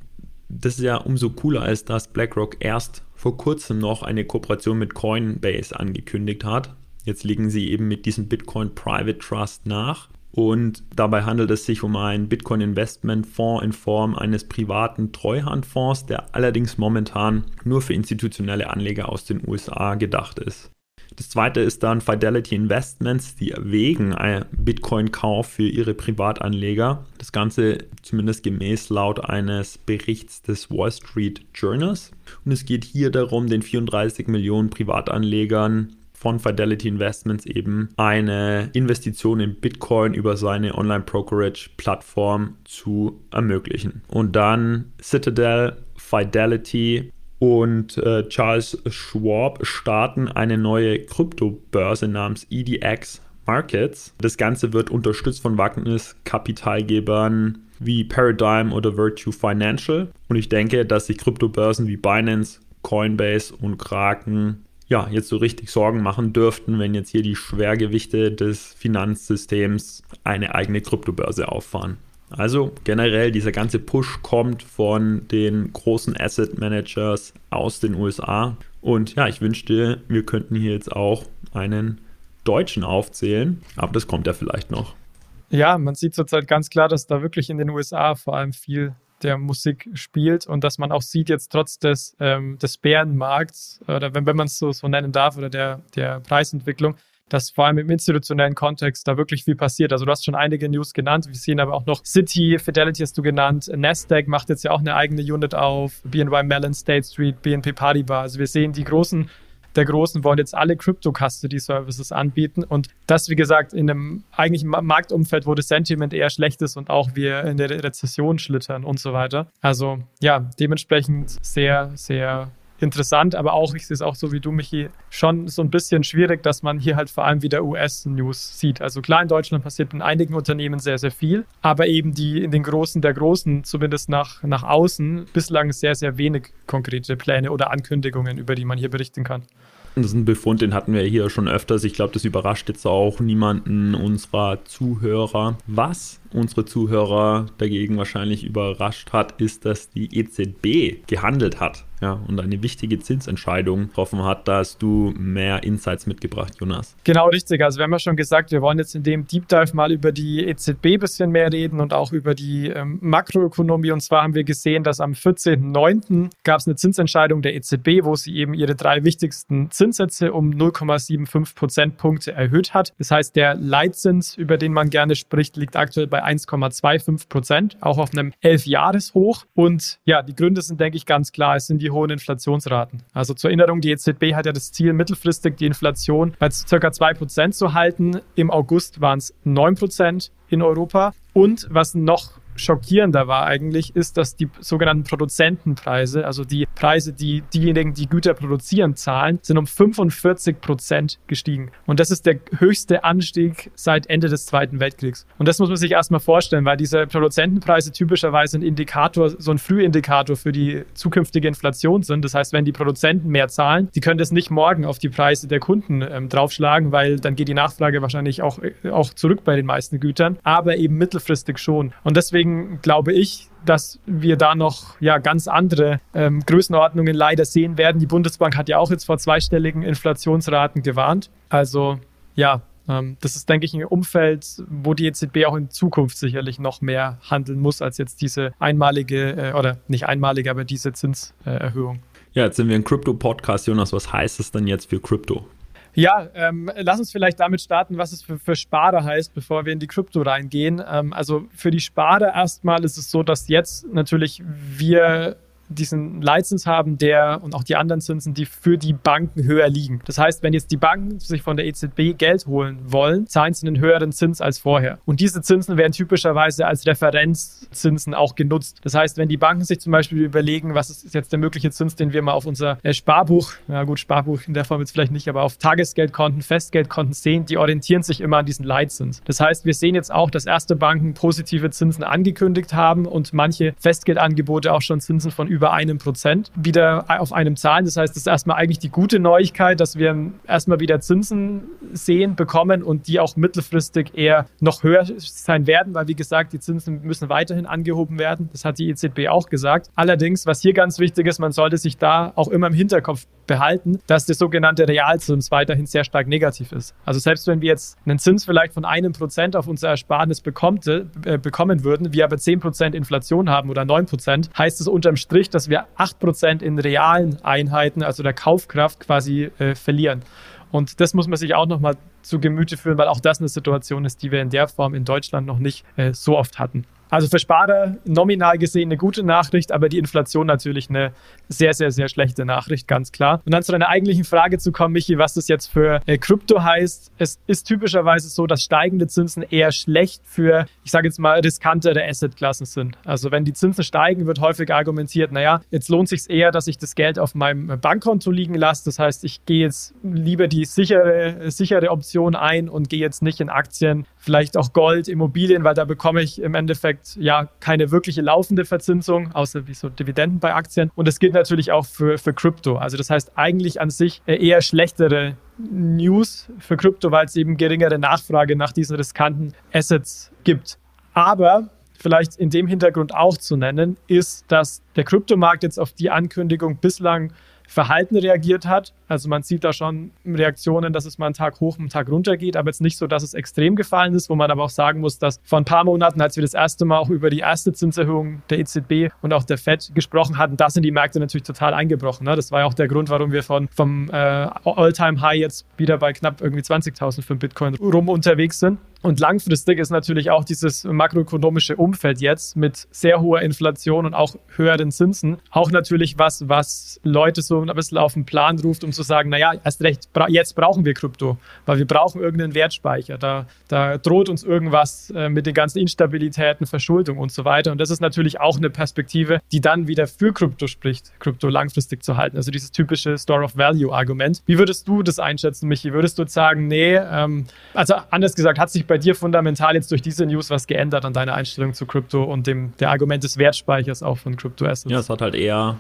das ist ja umso cooler, als dass BlackRock erst vor kurzem noch eine Kooperation mit Coinbase angekündigt hat. Jetzt legen sie eben mit diesem Bitcoin Private Trust nach. Und dabei handelt es sich um einen Bitcoin Investment Fonds in Form eines privaten Treuhandfonds, der allerdings momentan nur für institutionelle Anleger aus den USA gedacht ist. Das zweite ist dann Fidelity Investments, die erwägen einen Bitcoin-Kauf für ihre Privatanleger. Das Ganze zumindest gemäß laut eines Berichts des Wall Street Journals. Und es geht hier darum, den 34 Millionen Privatanlegern von Fidelity Investments eben eine Investition in Bitcoin über seine Online-Brokerage-Plattform zu ermöglichen. Und dann Citadel, Fidelity und äh, Charles Schwab starten eine neue Kryptobörse namens EDX Markets. Das Ganze wird unterstützt von Wagniskapitalgebern wie Paradigm oder Virtue Financial. Und ich denke, dass sich Kryptobörsen wie Binance, Coinbase und Kraken ja, jetzt so richtig Sorgen machen dürften, wenn jetzt hier die Schwergewichte des Finanzsystems eine eigene Kryptobörse auffahren. Also generell dieser ganze Push kommt von den großen Asset Managers aus den USA. Und ja, ich wünschte, wir könnten hier jetzt auch einen Deutschen aufzählen, aber das kommt ja vielleicht noch. Ja, man sieht zurzeit ganz klar, dass da wirklich in den USA vor allem viel der Musik spielt und dass man auch sieht jetzt trotz des, ähm, des Bärenmarkts oder wenn, wenn man es so, so nennen darf oder der, der Preisentwicklung, dass vor allem im institutionellen Kontext da wirklich viel passiert. Also du hast schon einige News genannt, wir sehen aber auch noch City, Fidelity hast du genannt, Nasdaq macht jetzt ja auch eine eigene Unit auf, BNY Mellon, State Street, BNP Paribas. Also wir sehen die großen der Großen wollen jetzt alle Crypto-Custody-Services anbieten und das, wie gesagt, in einem eigentlichen Marktumfeld, wo das Sentiment eher schlecht ist und auch wir in der Rezession schlittern und so weiter. Also ja, dementsprechend sehr, sehr interessant, aber auch, ich sehe es auch so wie du, Michi, schon so ein bisschen schwierig, dass man hier halt vor allem wieder US-News sieht. Also klar, in Deutschland passiert in einigen Unternehmen sehr, sehr viel, aber eben die in den Großen der Großen, zumindest nach, nach außen, bislang sehr, sehr wenig konkrete Pläne oder Ankündigungen, über die man hier berichten kann. Das ist ein Befund, den hatten wir hier schon öfters. Ich glaube, das überrascht jetzt auch niemanden unserer Zuhörer. Was unsere Zuhörer dagegen wahrscheinlich überrascht hat, ist, dass die EZB gehandelt hat ja, und eine wichtige Zinsentscheidung getroffen hat. Da hast du mehr Insights mitgebracht, Jonas. Genau, richtig. Also wir haben ja schon gesagt, wir wollen jetzt in dem Deep Dive mal über die EZB ein bisschen mehr reden und auch über die ähm, Makroökonomie. Und zwar haben wir gesehen, dass am 14.09. gab es eine Zinsentscheidung der EZB, wo sie eben ihre drei wichtigsten Zinssätze um 0,75 Prozentpunkte erhöht hat. Das heißt, der Leitzins, über den man gerne spricht, liegt aktuell bei 1,25 Prozent, auch auf einem 11-Jahres-Hoch. Und ja, die Gründe sind, denke ich, ganz klar. Es sind die hohen Inflationsraten. Also zur Erinnerung, die EZB hat ja das Ziel, mittelfristig die Inflation bei ca. 2 Prozent zu halten. Im August waren es 9 Prozent in Europa. Und was noch schockierender war eigentlich, ist, dass die sogenannten Produzentenpreise, also die Preise, die diejenigen, die Güter produzieren, zahlen, sind um 45 Prozent gestiegen. Und das ist der höchste Anstieg seit Ende des Zweiten Weltkriegs. Und das muss man sich erstmal vorstellen, weil diese Produzentenpreise typischerweise ein Indikator, so ein Frühindikator für die zukünftige Inflation sind. Das heißt, wenn die Produzenten mehr zahlen, die können das nicht morgen auf die Preise der Kunden ähm, draufschlagen, weil dann geht die Nachfrage wahrscheinlich auch, äh, auch zurück bei den meisten Gütern, aber eben mittelfristig schon. Und deswegen deswegen glaube ich, dass wir da noch ja, ganz andere ähm, Größenordnungen leider sehen werden. Die Bundesbank hat ja auch jetzt vor zweistelligen Inflationsraten gewarnt. Also ja, ähm, das ist, denke ich, ein Umfeld, wo die EZB auch in Zukunft sicherlich noch mehr handeln muss als jetzt diese einmalige äh, oder nicht einmalige, aber diese Zinserhöhung. Ja, jetzt sind wir ein Crypto-Podcast, Jonas. Was heißt es denn jetzt für Crypto? Ja, ähm, lass uns vielleicht damit starten, was es für, für Sparer heißt, bevor wir in die Krypto reingehen. Ähm, also für die Sparer erstmal ist es so, dass jetzt natürlich wir diesen Leitzins haben, der und auch die anderen Zinsen, die für die Banken höher liegen. Das heißt, wenn jetzt die Banken sich von der EZB Geld holen wollen, zahlen sie einen höheren Zins als vorher. Und diese Zinsen werden typischerweise als Referenzzinsen auch genutzt. Das heißt, wenn die Banken sich zum Beispiel überlegen, was ist jetzt der mögliche Zins, den wir mal auf unser äh, Sparbuch, ja gut, Sparbuch in der Form jetzt vielleicht nicht, aber auf Tagesgeldkonten, Festgeldkonten sehen, die orientieren sich immer an diesen Leitzins. Das heißt, wir sehen jetzt auch, dass erste Banken positive Zinsen angekündigt haben und manche Festgeldangebote auch schon Zinsen von über einem Prozent wieder auf einem zahlen. Das heißt, das ist erstmal eigentlich die gute Neuigkeit, dass wir erstmal wieder Zinsen sehen, bekommen und die auch mittelfristig eher noch höher sein werden, weil wie gesagt, die Zinsen müssen weiterhin angehoben werden. Das hat die EZB auch gesagt. Allerdings, was hier ganz wichtig ist, man sollte sich da auch immer im Hinterkopf behalten, dass der sogenannte Realzins weiterhin sehr stark negativ ist. Also selbst wenn wir jetzt einen Zins vielleicht von einem Prozent auf unser Ersparnis bekommt, äh, bekommen würden, wir aber zehn Prozent Inflation haben oder neun Prozent, heißt es unterm Strich, dass wir 8% in realen Einheiten, also der Kaufkraft quasi äh, verlieren. Und das muss man sich auch nochmal zu Gemüte führen, weil auch das eine Situation ist, die wir in der Form in Deutschland noch nicht äh, so oft hatten. Also für Sparer nominal gesehen eine gute Nachricht, aber die Inflation natürlich eine sehr, sehr, sehr schlechte Nachricht, ganz klar. Und dann zu deiner eigentlichen Frage zu kommen, Michi, was das jetzt für äh, Krypto heißt. Es ist typischerweise so, dass steigende Zinsen eher schlecht für, ich sage jetzt mal, riskantere Assetklassen sind. Also wenn die Zinsen steigen, wird häufig argumentiert, naja, jetzt lohnt sich eher, dass ich das Geld auf meinem Bankkonto liegen lasse. Das heißt, ich gehe jetzt lieber die sichere, sichere Option ein und gehe jetzt nicht in Aktien, vielleicht auch Gold, Immobilien, weil da bekomme ich im Endeffekt ja keine wirkliche laufende Verzinsung, außer wie so Dividenden bei Aktien. Und das gilt natürlich auch für, für Krypto. Also das heißt eigentlich an sich eher schlechtere News für Krypto, weil es eben geringere Nachfrage nach diesen riskanten Assets gibt. Aber vielleicht in dem Hintergrund auch zu nennen, ist, dass der Kryptomarkt jetzt auf die Ankündigung bislang Verhalten reagiert hat. Also man sieht da schon Reaktionen, dass es mal einen Tag hoch, einen Tag runter geht, aber jetzt nicht so, dass es extrem gefallen ist, wo man aber auch sagen muss, dass vor ein paar Monaten, als wir das erste Mal auch über die erste Zinserhöhung der EZB und auch der FED gesprochen hatten, da sind die Märkte natürlich total eingebrochen. Ne? Das war ja auch der Grund, warum wir von, vom äh, All-Time-High jetzt wieder bei knapp irgendwie 20.000 für Bitcoin rum unterwegs sind. Und langfristig ist natürlich auch dieses makroökonomische Umfeld jetzt mit sehr hoher Inflation und auch höheren Zinsen auch natürlich was, was Leute so ein bisschen auf den Plan ruft, um zu sagen, naja, erst recht, jetzt brauchen wir Krypto, weil wir brauchen irgendeinen Wertspeicher. Da, da droht uns irgendwas äh, mit den ganzen Instabilitäten, Verschuldung und so weiter. Und das ist natürlich auch eine Perspektive, die dann wieder für Krypto spricht, Krypto langfristig zu halten. Also dieses typische Store of Value Argument. Wie würdest du das einschätzen, Michi? Würdest du sagen, nee, ähm, also anders gesagt, hat sich bei bei dir fundamental jetzt durch diese News was geändert an deiner Einstellung zu Krypto und dem der Argument des Wertspeichers auch von Kryptoassets? Ja, es hat halt eher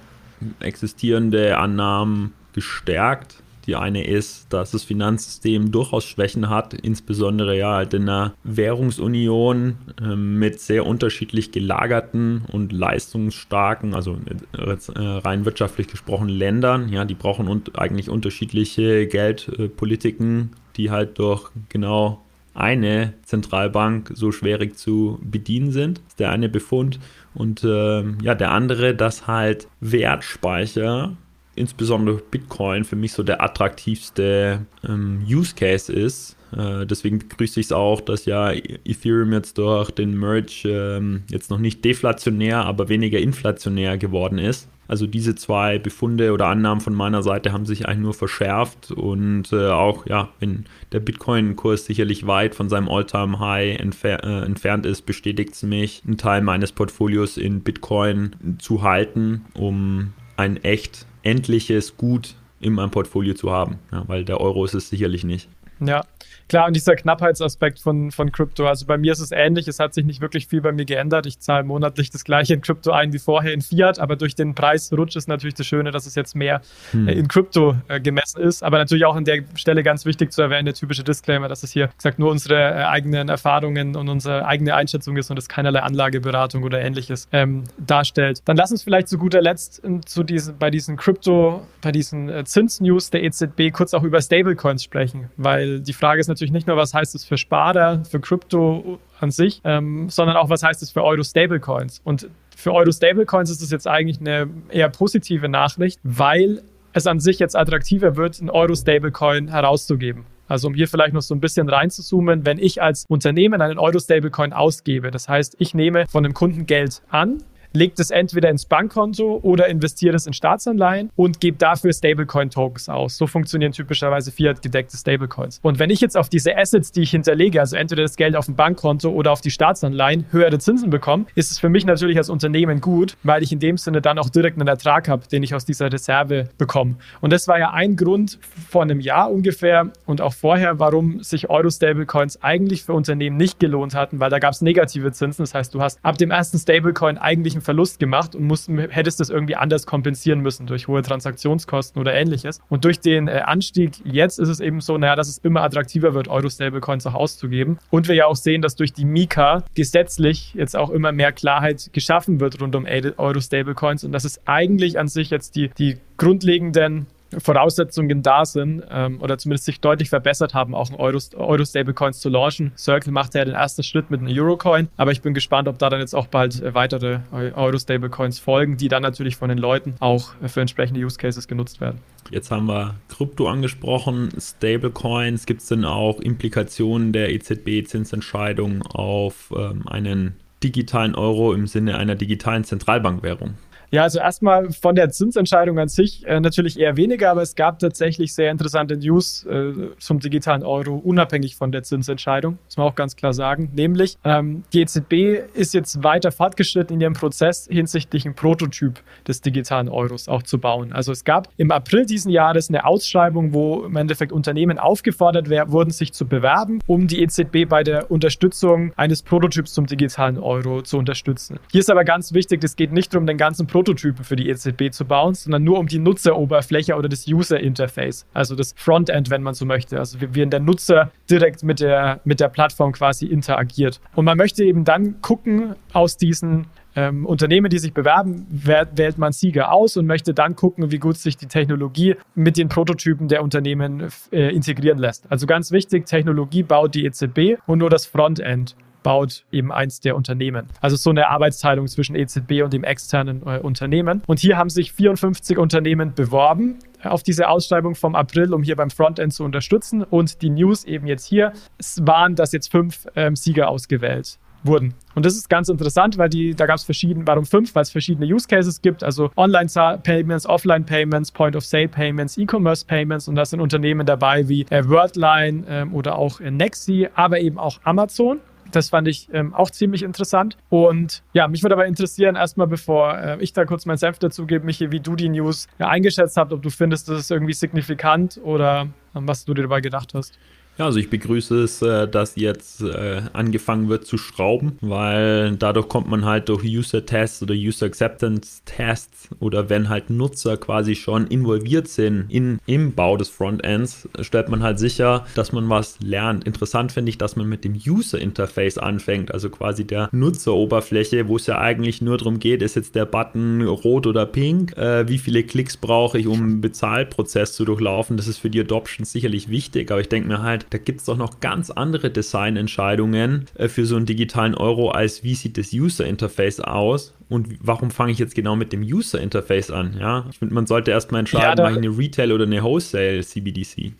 existierende Annahmen gestärkt. Die eine ist, dass das Finanzsystem durchaus Schwächen hat, insbesondere ja halt in einer Währungsunion äh, mit sehr unterschiedlich gelagerten und leistungsstarken, also äh, rein wirtschaftlich gesprochen Ländern. Ja, die brauchen und eigentlich unterschiedliche Geldpolitiken, die halt durch genau eine Zentralbank so schwierig zu bedienen sind. Das ist der eine Befund. Und äh, ja, der andere, dass halt Wertspeicher, insbesondere Bitcoin, für mich so der attraktivste ähm, Use Case ist. Äh, deswegen begrüße ich es auch, dass ja Ethereum jetzt durch den Merge ähm, jetzt noch nicht deflationär, aber weniger inflationär geworden ist. Also diese zwei Befunde oder Annahmen von meiner Seite haben sich eigentlich nur verschärft und äh, auch, ja, wenn der Bitcoin-Kurs sicherlich weit von seinem All-Time-High entfer äh, entfernt ist, bestätigt es mich, einen Teil meines Portfolios in Bitcoin zu halten, um ein echt endliches Gut in meinem Portfolio zu haben, ja, weil der Euro ist es sicherlich nicht. Ja, Klar, und dieser Knappheitsaspekt von, von Krypto. Also bei mir ist es ähnlich. Es hat sich nicht wirklich viel bei mir geändert. Ich zahle monatlich das gleiche in Krypto ein wie vorher in Fiat, aber durch den Preisrutsch ist natürlich das Schöne, dass es jetzt mehr hm. äh, in Krypto äh, gemessen ist. Aber natürlich auch an der Stelle ganz wichtig zu erwähnen, der typische Disclaimer, dass es hier, gesagt, nur unsere äh, eigenen Erfahrungen und unsere eigene Einschätzung ist und es keinerlei Anlageberatung oder ähnliches ähm, darstellt. Dann lass uns vielleicht zu guter Letzt äh, zu diesen, bei diesen Krypto, bei diesen äh, Zinsnews der EZB kurz auch über Stablecoins sprechen, weil die Frage ist natürlich, natürlich nicht nur, was heißt es für Sparer, für Krypto an sich, ähm, sondern auch, was heißt es für Euro-Stablecoins. Und für Euro-Stablecoins ist es jetzt eigentlich eine eher positive Nachricht, weil es an sich jetzt attraktiver wird, einen Euro-Stablecoin herauszugeben. Also um hier vielleicht noch so ein bisschen reinzuzoomen, wenn ich als Unternehmen einen Euro-Stablecoin ausgebe, das heißt, ich nehme von einem Kunden Geld an, legt es entweder ins Bankkonto oder investiert es in Staatsanleihen und gebt dafür Stablecoin-Tokens aus. So funktionieren typischerweise Fiat-gedeckte Stablecoins. Und wenn ich jetzt auf diese Assets, die ich hinterlege, also entweder das Geld auf dem Bankkonto oder auf die Staatsanleihen, höhere Zinsen bekomme, ist es für mich natürlich als Unternehmen gut, weil ich in dem Sinne dann auch direkt einen Ertrag habe, den ich aus dieser Reserve bekomme. Und das war ja ein Grund vor einem Jahr ungefähr und auch vorher, warum sich Euro-Stablecoins eigentlich für Unternehmen nicht gelohnt hatten, weil da gab es negative Zinsen. Das heißt, du hast ab dem ersten Stablecoin eigentlich einen Verlust gemacht und musst, hättest das irgendwie anders kompensieren müssen durch hohe Transaktionskosten oder ähnliches. Und durch den äh, Anstieg jetzt ist es eben so, naja, dass es immer attraktiver wird, Euro-Stablecoins auch auszugeben. Und wir ja auch sehen, dass durch die Mika gesetzlich jetzt auch immer mehr Klarheit geschaffen wird rund um Euro-Stablecoins und dass es eigentlich an sich jetzt die, die grundlegenden Voraussetzungen da sind ähm, oder zumindest sich deutlich verbessert haben, auch Euro-Stablecoins zu launchen. Circle macht ja den ersten Schritt mit einem Eurocoin, aber ich bin gespannt, ob da dann jetzt auch bald äh, weitere Euro-Stablecoins folgen, die dann natürlich von den Leuten auch für entsprechende Use Cases genutzt werden. Jetzt haben wir Krypto angesprochen, Stablecoins. Gibt es denn auch Implikationen der EZB-Zinsentscheidung auf ähm, einen digitalen Euro im Sinne einer digitalen Zentralbankwährung? Ja, also erstmal von der Zinsentscheidung an sich äh, natürlich eher weniger, aber es gab tatsächlich sehr interessante News äh, zum digitalen Euro, unabhängig von der Zinsentscheidung, muss man auch ganz klar sagen. Nämlich, ähm, die EZB ist jetzt weiter fortgeschritten in ihrem Prozess hinsichtlich einen Prototyp des digitalen Euros auch zu bauen. Also es gab im April diesen Jahres eine Ausschreibung, wo im Endeffekt Unternehmen aufgefordert wurden, sich zu bewerben, um die EZB bei der Unterstützung eines Prototyps zum digitalen Euro zu unterstützen. Hier ist aber ganz wichtig, es geht nicht darum, den ganzen Prototypen für die EZB zu bauen, sondern nur um die Nutzeroberfläche oder das User Interface, also das Frontend, wenn man so möchte. Also wie, wie der Nutzer direkt mit der, mit der Plattform quasi interagiert. Und man möchte eben dann gucken aus diesen ähm, Unternehmen, die sich bewerben, wählt man Sieger aus und möchte dann gucken, wie gut sich die Technologie mit den Prototypen der Unternehmen äh, integrieren lässt. Also ganz wichtig, Technologie baut die EZB und nur das Frontend baut eben eins der Unternehmen. Also so eine Arbeitsteilung zwischen EZB und dem externen äh, Unternehmen. Und hier haben sich 54 Unternehmen beworben auf diese Ausschreibung vom April, um hier beim Frontend zu unterstützen. Und die News eben jetzt hier waren, dass jetzt fünf ähm, Sieger ausgewählt wurden. Und das ist ganz interessant, weil die, da gab es verschiedene, warum fünf? Weil es verschiedene Use Cases gibt, also Online-Payments, Offline-Payments, Point-of-Sale-Payments, E-Commerce-Payments und da sind Unternehmen dabei wie äh, Wordline ähm, oder auch äh, Nexi, aber eben auch Amazon. Das fand ich ähm, auch ziemlich interessant. Und ja, mich würde aber interessieren, erstmal bevor äh, ich da kurz meinen Senf dazu gebe, Michi, wie du die News ja, eingeschätzt hast, ob du findest, das ist irgendwie signifikant oder ähm, was du dir dabei gedacht hast. Ja, also ich begrüße es, äh, dass jetzt äh, angefangen wird zu schrauben, weil dadurch kommt man halt durch User-Tests oder User-Acceptance-Tests oder wenn halt Nutzer quasi schon involviert sind in, im Bau des Frontends, stellt man halt sicher, dass man was lernt. Interessant finde ich, dass man mit dem User-Interface anfängt, also quasi der Nutzeroberfläche, wo es ja eigentlich nur darum geht, ist jetzt der Button rot oder pink, äh, wie viele Klicks brauche ich, um einen Bezahlprozess zu durchlaufen. Das ist für die Adoption sicherlich wichtig, aber ich denke mir halt, da gibt es doch noch ganz andere Designentscheidungen äh, für so einen digitalen Euro, als wie sieht das User Interface aus und warum fange ich jetzt genau mit dem User Interface an? Ja, ich finde, man sollte erstmal entscheiden, ja, mache ich eine Retail oder eine Wholesale CBDC.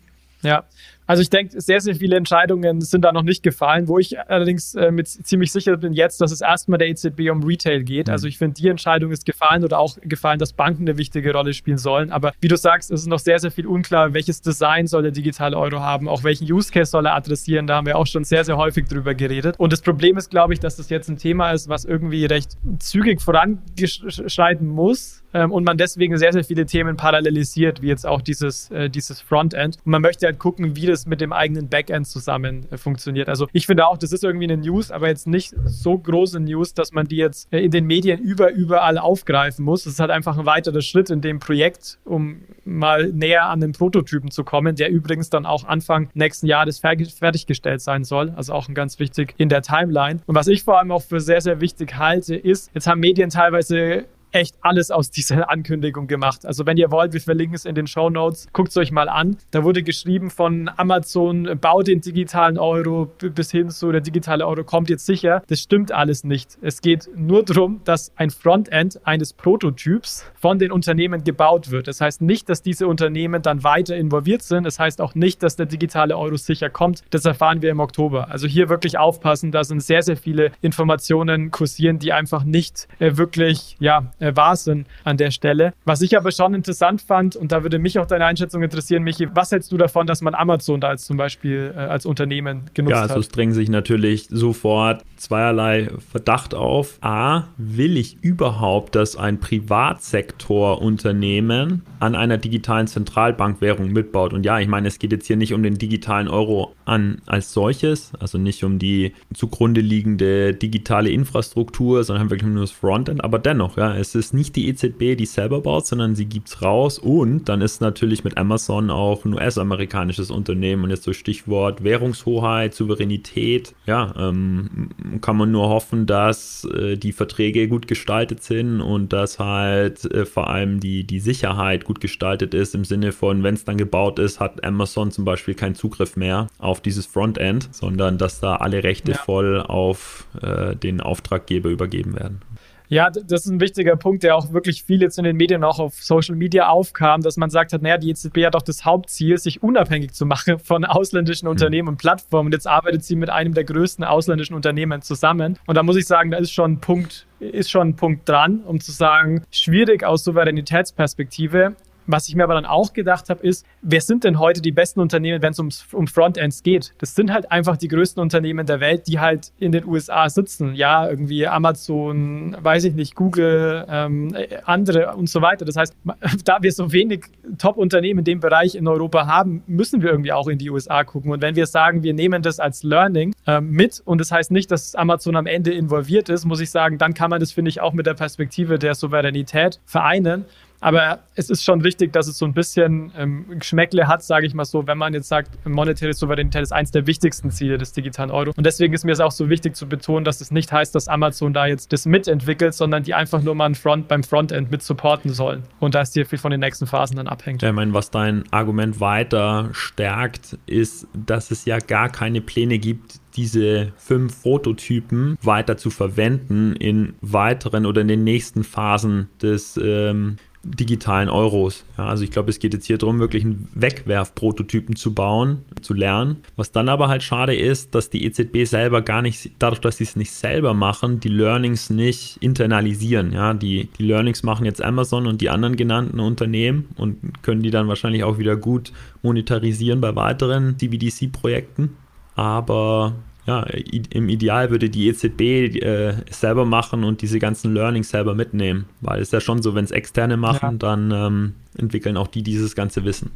Ja, also ich denke, sehr, sehr viele Entscheidungen sind da noch nicht gefallen, wo ich allerdings äh, mit ziemlich sicher bin jetzt, dass es erstmal der EZB um Retail geht. Mhm. Also ich finde, die Entscheidung ist gefallen oder auch gefallen, dass Banken eine wichtige Rolle spielen sollen. Aber wie du sagst, ist es noch sehr, sehr viel unklar, welches Design soll der digitale Euro haben, auch welchen Use Case soll er adressieren. Da haben wir auch schon sehr, sehr häufig drüber geredet. Und das Problem ist, glaube ich, dass das jetzt ein Thema ist, was irgendwie recht zügig voranschreiten muss ähm, und man deswegen sehr, sehr viele Themen parallelisiert, wie jetzt auch dieses, äh, dieses Frontend. Und man möchte halt gucken, wie das mit dem eigenen Backend zusammen äh, funktioniert. Also ich finde auch, das ist irgendwie eine News, aber jetzt nicht so große News, dass man die jetzt äh, in den Medien über überall aufgreifen muss. Es ist halt einfach ein weiterer Schritt in dem Projekt, um mal näher an den Prototypen zu kommen, der übrigens dann auch Anfang nächsten Jahres fertiggestellt sein soll. Also auch ein ganz wichtig in der Timeline. Und was ich vor allem auch für sehr, sehr wichtig halte, ist, jetzt haben Medien teilweise echt alles aus dieser Ankündigung gemacht. Also wenn ihr wollt, wir verlinken es in den Show Notes. Guckt es euch mal an. Da wurde geschrieben von Amazon, bau den digitalen Euro bis hin zu der digitale Euro kommt jetzt sicher. Das stimmt alles nicht. Es geht nur darum, dass ein Frontend eines Prototyps von den Unternehmen gebaut wird. Das heißt nicht, dass diese Unternehmen dann weiter involviert sind. Das heißt auch nicht, dass der digitale Euro sicher kommt. Das erfahren wir im Oktober. Also hier wirklich aufpassen. Da sind sehr, sehr viele Informationen kursieren, die einfach nicht äh, wirklich, ja, äh, wahr sind an der Stelle. Was ich aber schon interessant fand, und da würde mich auch deine Einschätzung interessieren, Michi, was hältst du davon, dass man Amazon da als zum Beispiel äh, als Unternehmen genutzt hat? Ja, also es drängen sich natürlich sofort zweierlei Verdacht auf. A, will ich überhaupt, dass ein Privatsektorunternehmen an einer digitalen Zentralbankwährung mitbaut? Und ja, ich meine, es geht jetzt hier nicht um den digitalen Euro an als solches, also nicht um die zugrunde liegende digitale Infrastruktur, sondern wirklich nur das Frontend, aber dennoch, ja, es ist nicht die EZB, die selber baut, sondern sie gibt es raus. Und dann ist natürlich mit Amazon auch ein US-amerikanisches Unternehmen. Und jetzt so Stichwort Währungshoheit, Souveränität, ja, ähm, kann man nur hoffen, dass äh, die Verträge gut gestaltet sind und dass halt äh, vor allem die, die Sicherheit gut gestaltet ist. Im Sinne von, wenn es dann gebaut ist, hat Amazon zum Beispiel keinen Zugriff mehr auf dieses Frontend, sondern dass da alle Rechte ja. voll auf äh, den Auftraggeber übergeben werden. Ja, das ist ein wichtiger Punkt, der auch wirklich viel jetzt in den Medien auch auf Social Media aufkam, dass man sagt hat, naja, die EZB hat doch das Hauptziel, sich unabhängig zu machen von ausländischen mhm. Unternehmen und Plattformen. Und jetzt arbeitet sie mit einem der größten ausländischen Unternehmen zusammen. Und da muss ich sagen, da ist schon ein Punkt, ist schon ein Punkt dran, um zu sagen, schwierig aus Souveränitätsperspektive. Was ich mir aber dann auch gedacht habe, ist, wer sind denn heute die besten Unternehmen, wenn es um Frontends geht? Das sind halt einfach die größten Unternehmen der Welt, die halt in den USA sitzen. Ja, irgendwie Amazon, weiß ich nicht, Google, ähm, andere und so weiter. Das heißt, da wir so wenig Top-Unternehmen in dem Bereich in Europa haben, müssen wir irgendwie auch in die USA gucken. Und wenn wir sagen, wir nehmen das als Learning ähm, mit und das heißt nicht, dass Amazon am Ende involviert ist, muss ich sagen, dann kann man das, finde ich, auch mit der Perspektive der Souveränität vereinen. Aber es ist schon wichtig, dass es so ein bisschen ähm, Geschmäckle hat, sage ich mal so, wenn man jetzt sagt, monetäre Souveränität ist eins der wichtigsten Ziele des digitalen Euro. Und deswegen ist mir es auch so wichtig zu betonen, dass es nicht heißt, dass Amazon da jetzt das mitentwickelt, sondern die einfach nur mal ein Front beim Frontend mit supporten sollen. Und da ist hier viel von den nächsten Phasen dann abhängt. Ja, ich meine, was dein Argument weiter stärkt, ist, dass es ja gar keine Pläne gibt, diese fünf Prototypen weiter zu verwenden in weiteren oder in den nächsten Phasen des ähm, digitalen Euros. Ja, also ich glaube, es geht jetzt hier darum, wirklich einen Wegwerfprototypen zu bauen, zu lernen. Was dann aber halt schade ist, dass die EZB selber gar nicht, dadurch, dass sie es nicht selber machen, die Learnings nicht internalisieren. Ja, die, die Learnings machen jetzt Amazon und die anderen genannten Unternehmen und können die dann wahrscheinlich auch wieder gut monetarisieren bei weiteren CBDC-Projekten. Aber ja, im Ideal würde die EZB äh, es selber machen und diese ganzen Learnings selber mitnehmen. Weil es ist ja schon so, wenn es Externe machen, ja. dann ähm, entwickeln auch die dieses ganze Wissen.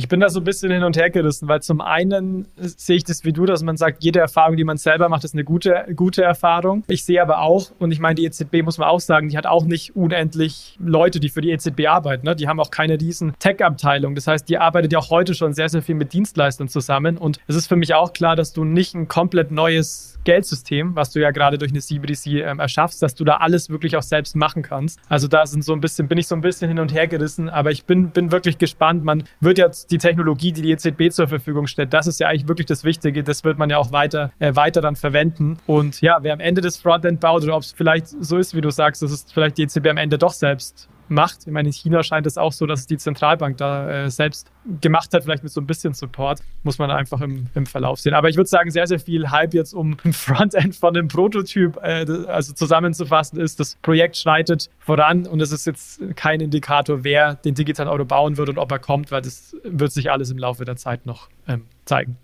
Ich bin da so ein bisschen hin und her gerissen, weil zum einen sehe ich das wie du, dass man sagt, jede Erfahrung, die man selber macht, ist eine gute, gute Erfahrung. Ich sehe aber auch, und ich meine, die EZB muss man auch sagen, die hat auch nicht unendlich Leute, die für die EZB arbeiten. Ne? Die haben auch keine riesen Tech-Abteilung. Das heißt, die arbeitet ja auch heute schon sehr, sehr viel mit Dienstleistern zusammen. Und es ist für mich auch klar, dass du nicht ein komplett neues Geldsystem, was du ja gerade durch eine CBDC ähm, erschaffst, dass du da alles wirklich auch selbst machen kannst. Also da sind so ein bisschen, bin ich so ein bisschen hin und her gerissen, aber ich bin, bin wirklich gespannt. Man wird jetzt die Technologie, die die EZB zur Verfügung stellt, das ist ja eigentlich wirklich das Wichtige. Das wird man ja auch weiter, äh, weiter dann verwenden. Und ja, wer am Ende das Frontend baut oder ob es vielleicht so ist, wie du sagst, dass es vielleicht die EZB am Ende doch selbst macht. Ich meine, in China scheint es auch so, dass die Zentralbank da äh, selbst gemacht hat, vielleicht mit so ein bisschen Support. Muss man einfach im, im Verlauf sehen. Aber ich würde sagen, sehr, sehr viel Hype jetzt um ein Frontend von einem Prototyp, äh, also zusammenzufassen ist, das Projekt schreitet voran und es ist jetzt kein Indikator, wer den digitalen Euro bauen wird und ob er kommt, weil das wird sich alles im Laufe der Zeit noch ähm, zeigen.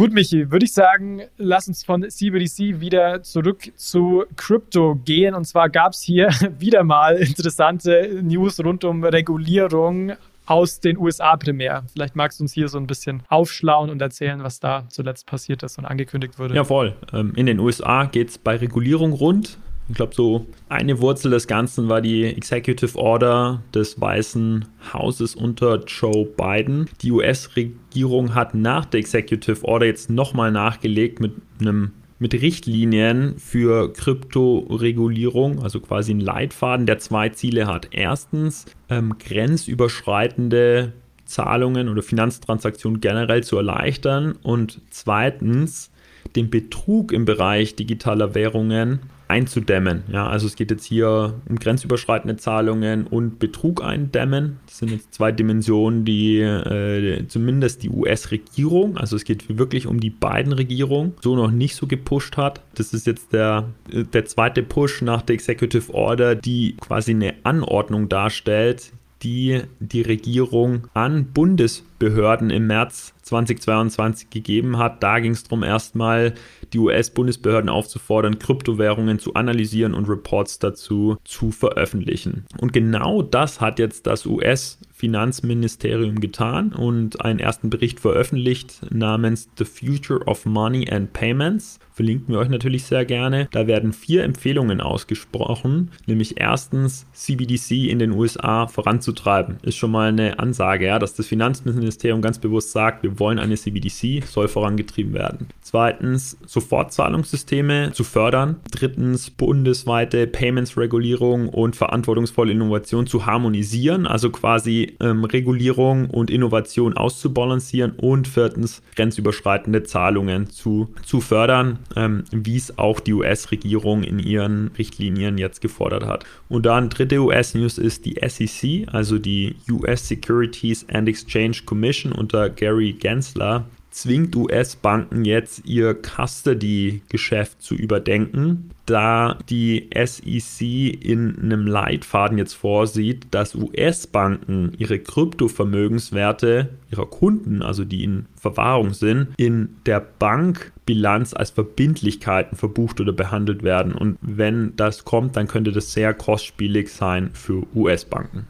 Gut, Michi, würde ich sagen, lass uns von CBDC wieder zurück zu Crypto gehen. Und zwar gab es hier wieder mal interessante News rund um Regulierung aus den USA primär. Vielleicht magst du uns hier so ein bisschen aufschlauen und erzählen, was da zuletzt passiert ist und angekündigt wurde. Ja, voll. Ähm, in den USA geht es bei Regulierung rund. Ich glaube, so eine Wurzel des Ganzen war die Executive Order des Weißen Hauses unter Joe Biden. Die US-Regierung hat nach der Executive Order jetzt nochmal nachgelegt mit einem mit Richtlinien für Kryptoregulierung, also quasi ein Leitfaden, der zwei Ziele hat. Erstens ähm, grenzüberschreitende Zahlungen oder Finanztransaktionen generell zu erleichtern und zweitens den Betrug im Bereich digitaler Währungen einzudämmen. Ja, also es geht jetzt hier um grenzüberschreitende Zahlungen und Betrug eindämmen. Das sind jetzt zwei Dimensionen, die äh, zumindest die US-Regierung, also es geht wirklich um die beiden Regierungen, so noch nicht so gepusht hat. Das ist jetzt der, der zweite Push nach der Executive Order, die quasi eine Anordnung darstellt, die die Regierung an Bundesbehörden im März 2022 gegeben hat. Da ging es darum, erstmal die US-Bundesbehörden aufzufordern, Kryptowährungen zu analysieren und Reports dazu zu veröffentlichen. Und genau das hat jetzt das US-Finanzministerium getan und einen ersten Bericht veröffentlicht namens The Future of Money and Payments verlinken wir euch natürlich sehr gerne. Da werden vier Empfehlungen ausgesprochen, nämlich erstens CBDC in den USA voranzutreiben. Ist schon mal eine Ansage, ja, dass das Finanzministerium Finanzministerium ganz bewusst sagt, wir wollen eine CBDC, soll vorangetrieben werden. Zweitens, Sofortzahlungssysteme zu fördern. Drittens, bundesweite Payments-Regulierung und verantwortungsvolle Innovation zu harmonisieren, also quasi ähm, Regulierung und Innovation auszubalancieren. Und viertens, grenzüberschreitende Zahlungen zu, zu fördern, ähm, wie es auch die US-Regierung in ihren Richtlinien jetzt gefordert hat. Und dann dritte US-News ist die SEC, also die US Securities and Exchange Commission unter Gary Gensler, zwingt US-Banken jetzt ihr Custody-Geschäft zu überdenken, da die SEC in einem Leitfaden jetzt vorsieht, dass US-Banken ihre Kryptovermögenswerte ihrer Kunden, also die in Verwahrung sind, in der Bankbilanz als Verbindlichkeiten verbucht oder behandelt werden. Und wenn das kommt, dann könnte das sehr kostspielig sein für US-Banken.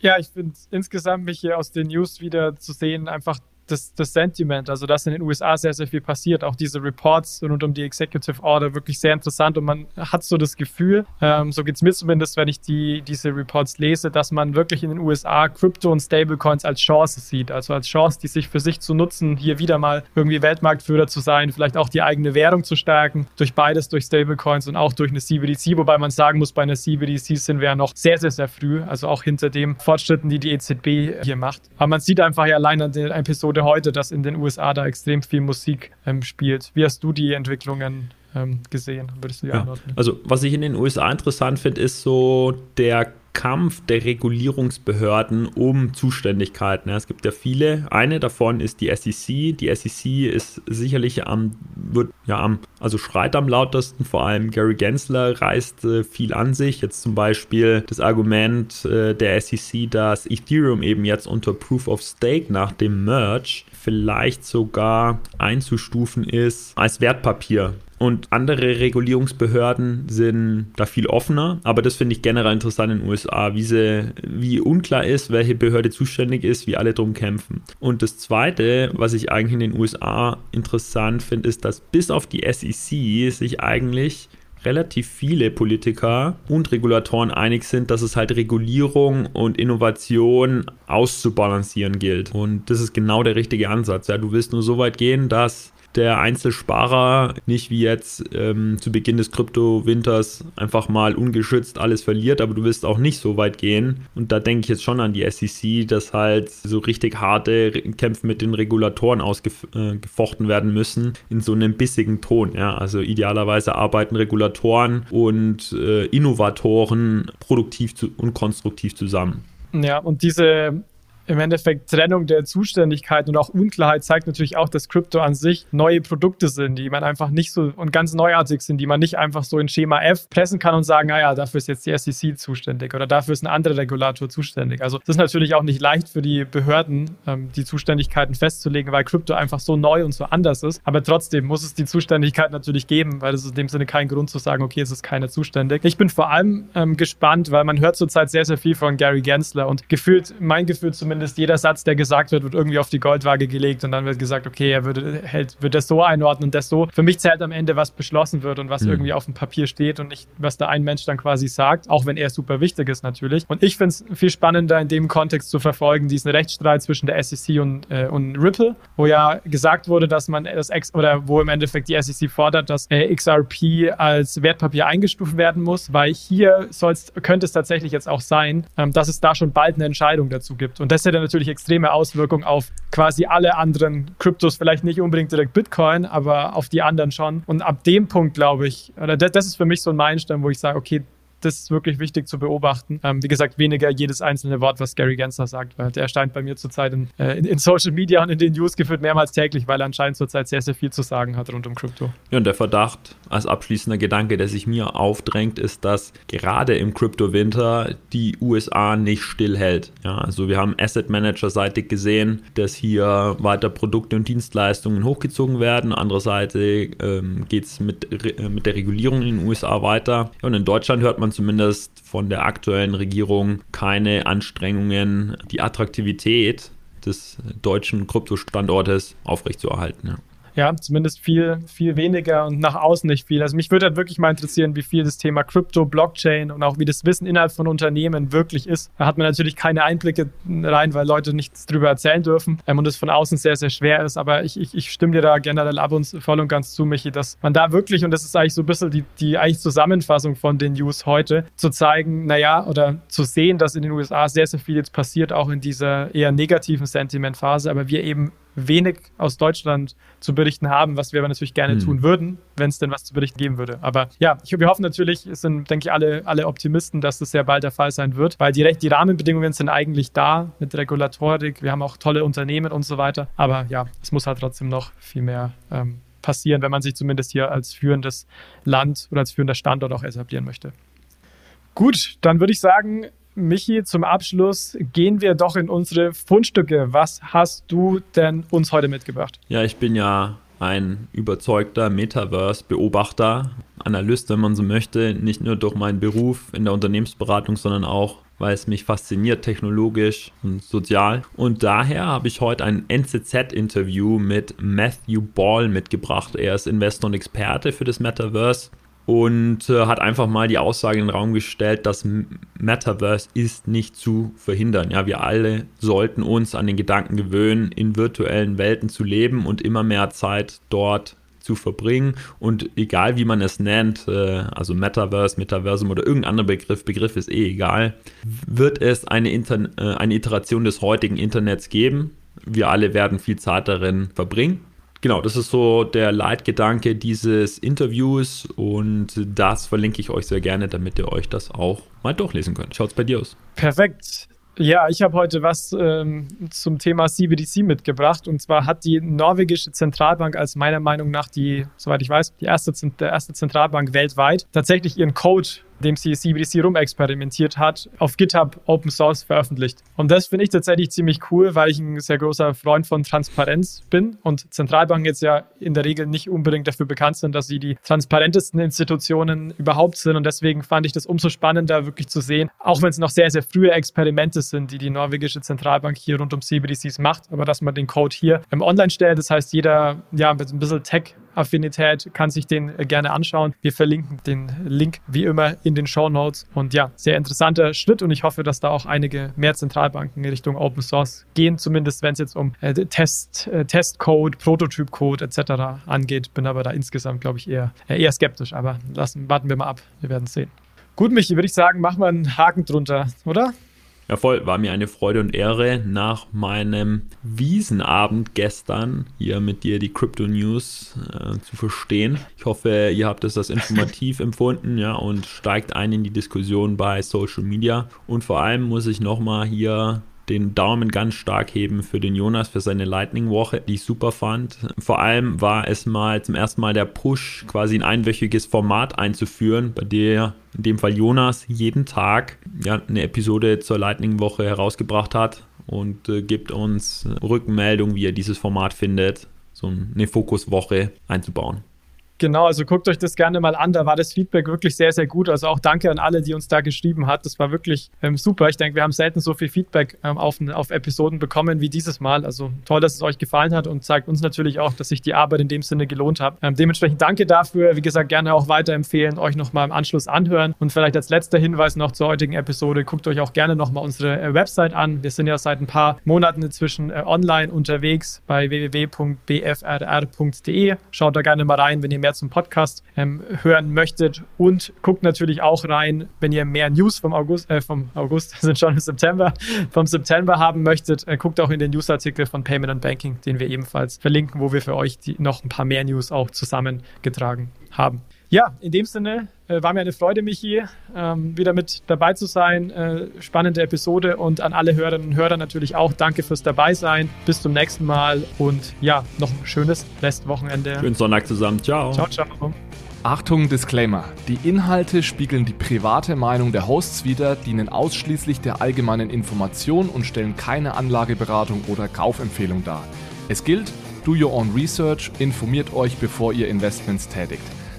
Ja, ich finde insgesamt mich hier aus den News wieder zu sehen, einfach das, das Sentiment, also dass in den USA sehr, sehr viel passiert. Auch diese Reports rund um die Executive Order wirklich sehr interessant und man hat so das Gefühl, ähm, so geht es mir zumindest, wenn ich die, diese Reports lese, dass man wirklich in den USA Crypto und Stablecoins als Chance sieht. Also als Chance, die sich für sich zu nutzen, hier wieder mal irgendwie Weltmarktführer zu sein, vielleicht auch die eigene Währung zu stärken, durch beides, durch Stablecoins und auch durch eine CBDC, wobei man sagen muss, bei einer CBDC sind wir ja noch sehr, sehr, sehr früh, also auch hinter dem Fortschritten, die die EZB hier macht. Aber man sieht einfach ja allein an der Episode Episode heute, dass in den USA da extrem viel Musik ähm, spielt. Wie hast du die Entwicklungen ähm, gesehen? Würdest du die ja. Also, was ich in den USA interessant finde, ist so der Kampf der Regulierungsbehörden um Zuständigkeiten. es gibt ja viele. Eine davon ist die SEC. Die SEC ist sicherlich am, wird ja am, also schreit am lautesten. Vor allem Gary Gensler reißt äh, viel an sich. Jetzt zum Beispiel das Argument äh, der SEC, dass Ethereum eben jetzt unter Proof of Stake nach dem Merge vielleicht sogar einzustufen ist als Wertpapier. Und andere Regulierungsbehörden sind da viel offener. Aber das finde ich generell interessant in den USA, wie, sie, wie unklar ist, welche Behörde zuständig ist, wie alle drum kämpfen. Und das Zweite, was ich eigentlich in den USA interessant finde, ist, dass bis auf die SEC sich eigentlich relativ viele Politiker und Regulatoren einig sind, dass es halt Regulierung und Innovation auszubalancieren gilt. Und das ist genau der richtige Ansatz. Ja, du willst nur so weit gehen, dass der Einzelsparer nicht wie jetzt ähm, zu Beginn des Kryptowinters einfach mal ungeschützt alles verliert, aber du willst auch nicht so weit gehen. Und da denke ich jetzt schon an die SEC, dass halt so richtig harte Kämpfe mit den Regulatoren ausgefochten äh, werden müssen in so einem bissigen Ton. Ja? Also idealerweise arbeiten Regulatoren und äh, Innovatoren produktiv zu, und konstruktiv zusammen. Ja, und diese im Endeffekt Trennung der Zuständigkeit und auch Unklarheit zeigt natürlich auch, dass Krypto an sich neue Produkte sind, die man einfach nicht so und ganz neuartig sind, die man nicht einfach so in Schema F pressen kann und sagen, naja, dafür ist jetzt die SEC zuständig oder dafür ist ein anderer Regulator zuständig. Also das ist natürlich auch nicht leicht für die Behörden, ähm, die Zuständigkeiten festzulegen, weil Krypto einfach so neu und so anders ist. Aber trotzdem muss es die Zuständigkeit natürlich geben, weil es in dem Sinne kein Grund zu sagen, okay, es ist keiner zuständig. Ich bin vor allem ähm, gespannt, weil man hört zurzeit sehr, sehr viel von Gary Gensler und gefühlt, mein Gefühl zumindest, zumindest jeder Satz, der gesagt wird, wird irgendwie auf die Goldwaage gelegt und dann wird gesagt, okay, er würde, hält, wird das so einordnen und das so. Für mich zählt am Ende, was beschlossen wird und was mhm. irgendwie auf dem Papier steht und nicht, was da ein Mensch dann quasi sagt, auch wenn er super wichtig ist natürlich. Und ich finde es viel spannender in dem Kontext zu verfolgen, diesen Rechtsstreit zwischen der SEC und, äh, und Ripple, wo ja gesagt wurde, dass man das Ex oder wo im Endeffekt die SEC fordert, dass äh, XRP als Wertpapier eingestuft werden muss, weil hier soll's, könnte es tatsächlich jetzt auch sein, ähm, dass es da schon bald eine Entscheidung dazu gibt. Und das das hätte natürlich extreme Auswirkungen auf quasi alle anderen Kryptos, vielleicht nicht unbedingt direkt Bitcoin, aber auf die anderen schon. Und ab dem Punkt glaube ich, oder das, ist für mich so ein Meilenstein, wo ich sage, okay, das ist wirklich wichtig zu beobachten. Ähm, wie gesagt, weniger jedes einzelne Wort, was Gary Gensler sagt, weil der erscheint bei mir zurzeit in, äh, in, in, Social Media und in den News geführt mehrmals täglich, weil er anscheinend zurzeit sehr, sehr viel zu sagen hat rund um Krypto. Ja, und der Verdacht als abschließender Gedanke, der sich mir aufdrängt, ist, dass gerade im Krypto-Winter die USA nicht stillhält. Ja, also wir haben Asset Manager-seitig gesehen, dass hier weiter Produkte und Dienstleistungen hochgezogen werden. Andererseits ähm, geht es mit, äh, mit der Regulierung in den USA weiter. Ja, und in Deutschland hört man zumindest von der aktuellen Regierung keine Anstrengungen, die Attraktivität des deutschen Kryptostandortes aufrechtzuerhalten. Ja. Ja, zumindest viel, viel weniger und nach außen nicht viel. Also mich würde halt wirklich mal interessieren, wie viel das Thema Krypto, Blockchain und auch wie das Wissen innerhalb von Unternehmen wirklich ist. Da hat man natürlich keine Einblicke rein, weil Leute nichts drüber erzählen dürfen ähm, und es von außen sehr, sehr schwer ist. Aber ich, ich, ich stimme dir da generell ab und voll und ganz zu, Michi, dass man da wirklich, und das ist eigentlich so ein bisschen die, die eigentlich Zusammenfassung von den News heute, zu zeigen, naja, oder zu sehen, dass in den USA sehr, sehr viel jetzt passiert, auch in dieser eher negativen Sentimentphase, aber wir eben wenig aus Deutschland zu berichten haben, was wir aber natürlich gerne hm. tun würden, wenn es denn was zu berichten geben würde. Aber ja, ich, wir hoffen natürlich, es sind, denke ich, alle, alle Optimisten, dass das sehr bald der Fall sein wird, weil die, die Rahmenbedingungen sind eigentlich da mit Regulatorik. Wir haben auch tolle Unternehmen und so weiter. Aber ja, es muss halt trotzdem noch viel mehr ähm, passieren, wenn man sich zumindest hier als führendes Land oder als führender Standort auch etablieren möchte. Gut, dann würde ich sagen, Michi, zum Abschluss gehen wir doch in unsere Fundstücke. Was hast du denn uns heute mitgebracht? Ja, ich bin ja ein überzeugter Metaverse-Beobachter, Analyst, wenn man so möchte, nicht nur durch meinen Beruf in der Unternehmensberatung, sondern auch, weil es mich fasziniert, technologisch und sozial. Und daher habe ich heute ein NZZ-Interview mit Matthew Ball mitgebracht. Er ist Investor und Experte für das Metaverse und äh, hat einfach mal die Aussage in den Raum gestellt, dass Metaverse ist nicht zu verhindern. Ja, wir alle sollten uns an den Gedanken gewöhnen, in virtuellen Welten zu leben und immer mehr Zeit dort zu verbringen. Und egal wie man es nennt, äh, also Metaverse, Metaversum oder irgendein anderer Begriff, Begriff ist eh egal, wird es eine, Inter äh, eine Iteration des heutigen Internets geben. Wir alle werden viel Zeit darin verbringen Genau, das ist so der Leitgedanke dieses Interviews und das verlinke ich euch sehr gerne, damit ihr euch das auch mal durchlesen könnt. Schaut's bei dir aus. Perfekt. Ja, ich habe heute was ähm, zum Thema CBDC mitgebracht. Und zwar hat die norwegische Zentralbank als meiner Meinung nach die, soweit ich weiß, die erste, der erste Zentralbank weltweit tatsächlich ihren Code dem sie CBDC rumexperimentiert hat, auf GitHub Open Source veröffentlicht. Und das finde ich tatsächlich ziemlich cool, weil ich ein sehr großer Freund von Transparenz bin und Zentralbanken jetzt ja in der Regel nicht unbedingt dafür bekannt sind, dass sie die transparentesten Institutionen überhaupt sind. Und deswegen fand ich das umso spannender, wirklich zu sehen, auch wenn es noch sehr, sehr frühe Experimente sind, die die norwegische Zentralbank hier rund um CBDCs macht, aber dass man den Code hier im Online stellt. Das heißt, jeder, ja, mit ein bisschen Tech Affinität kann sich den gerne anschauen. Wir verlinken den Link wie immer in den Show Notes. Und ja, sehr interessanter Schritt und ich hoffe, dass da auch einige mehr Zentralbanken in Richtung Open Source gehen, zumindest wenn es jetzt um äh, Test, äh, Testcode, Prototypcode etc. angeht. Bin aber da insgesamt, glaube ich, eher, äh, eher skeptisch. Aber lassen, warten wir mal ab. Wir werden sehen. Gut, Michi, würde ich sagen, machen wir einen Haken drunter, oder? Ja, voll. War mir eine Freude und Ehre, nach meinem Wiesenabend gestern hier mit dir die Crypto News äh, zu verstehen. Ich hoffe, ihr habt es als informativ empfunden, ja, und steigt ein in die Diskussion bei Social Media. Und vor allem muss ich nochmal hier den Daumen ganz stark heben für den Jonas für seine Lightning-Woche, die ich super fand. Vor allem war es mal zum ersten Mal der Push, quasi ein einwöchiges Format einzuführen, bei der in dem Fall Jonas jeden Tag ja, eine Episode zur Lightning-Woche herausgebracht hat und äh, gibt uns Rückmeldung, wie er dieses Format findet, so eine Fokuswoche einzubauen. Genau, also guckt euch das gerne mal an. Da war das Feedback wirklich sehr, sehr gut. Also auch danke an alle, die uns da geschrieben hat. Das war wirklich ähm, super. Ich denke, wir haben selten so viel Feedback ähm, auf, auf Episoden bekommen wie dieses Mal. Also toll, dass es euch gefallen hat und zeigt uns natürlich auch, dass sich die Arbeit in dem Sinne gelohnt hat. Ähm, dementsprechend danke dafür. Wie gesagt, gerne auch weiterempfehlen, euch nochmal im Anschluss anhören. Und vielleicht als letzter Hinweis noch zur heutigen Episode, guckt euch auch gerne nochmal unsere äh, Website an. Wir sind ja seit ein paar Monaten inzwischen äh, online unterwegs bei www.bfrr.de. Schaut da gerne mal rein, wenn ihr mehr mehr zum Podcast ähm, hören möchtet. Und guckt natürlich auch rein, wenn ihr mehr News vom August, äh, vom August, sind schon im September, vom September haben möchtet, äh, guckt auch in den Newsartikel von Payment and Banking, den wir ebenfalls verlinken, wo wir für euch die, noch ein paar mehr News auch zusammengetragen haben. Ja, in dem Sinne äh, war mir eine Freude, Michi, ähm, wieder mit dabei zu sein. Äh, spannende Episode und an alle Hörerinnen und Hörer natürlich auch danke fürs Dabeisein. Bis zum nächsten Mal und ja, noch ein schönes Restwochenende. Schönen Sonntag zusammen. Ciao. Ciao, ciao. Achtung, Disclaimer. Die Inhalte spiegeln die private Meinung der Hosts wider, dienen ausschließlich der allgemeinen Information und stellen keine Anlageberatung oder Kaufempfehlung dar. Es gilt, do your own research, informiert euch, bevor ihr Investments tätigt.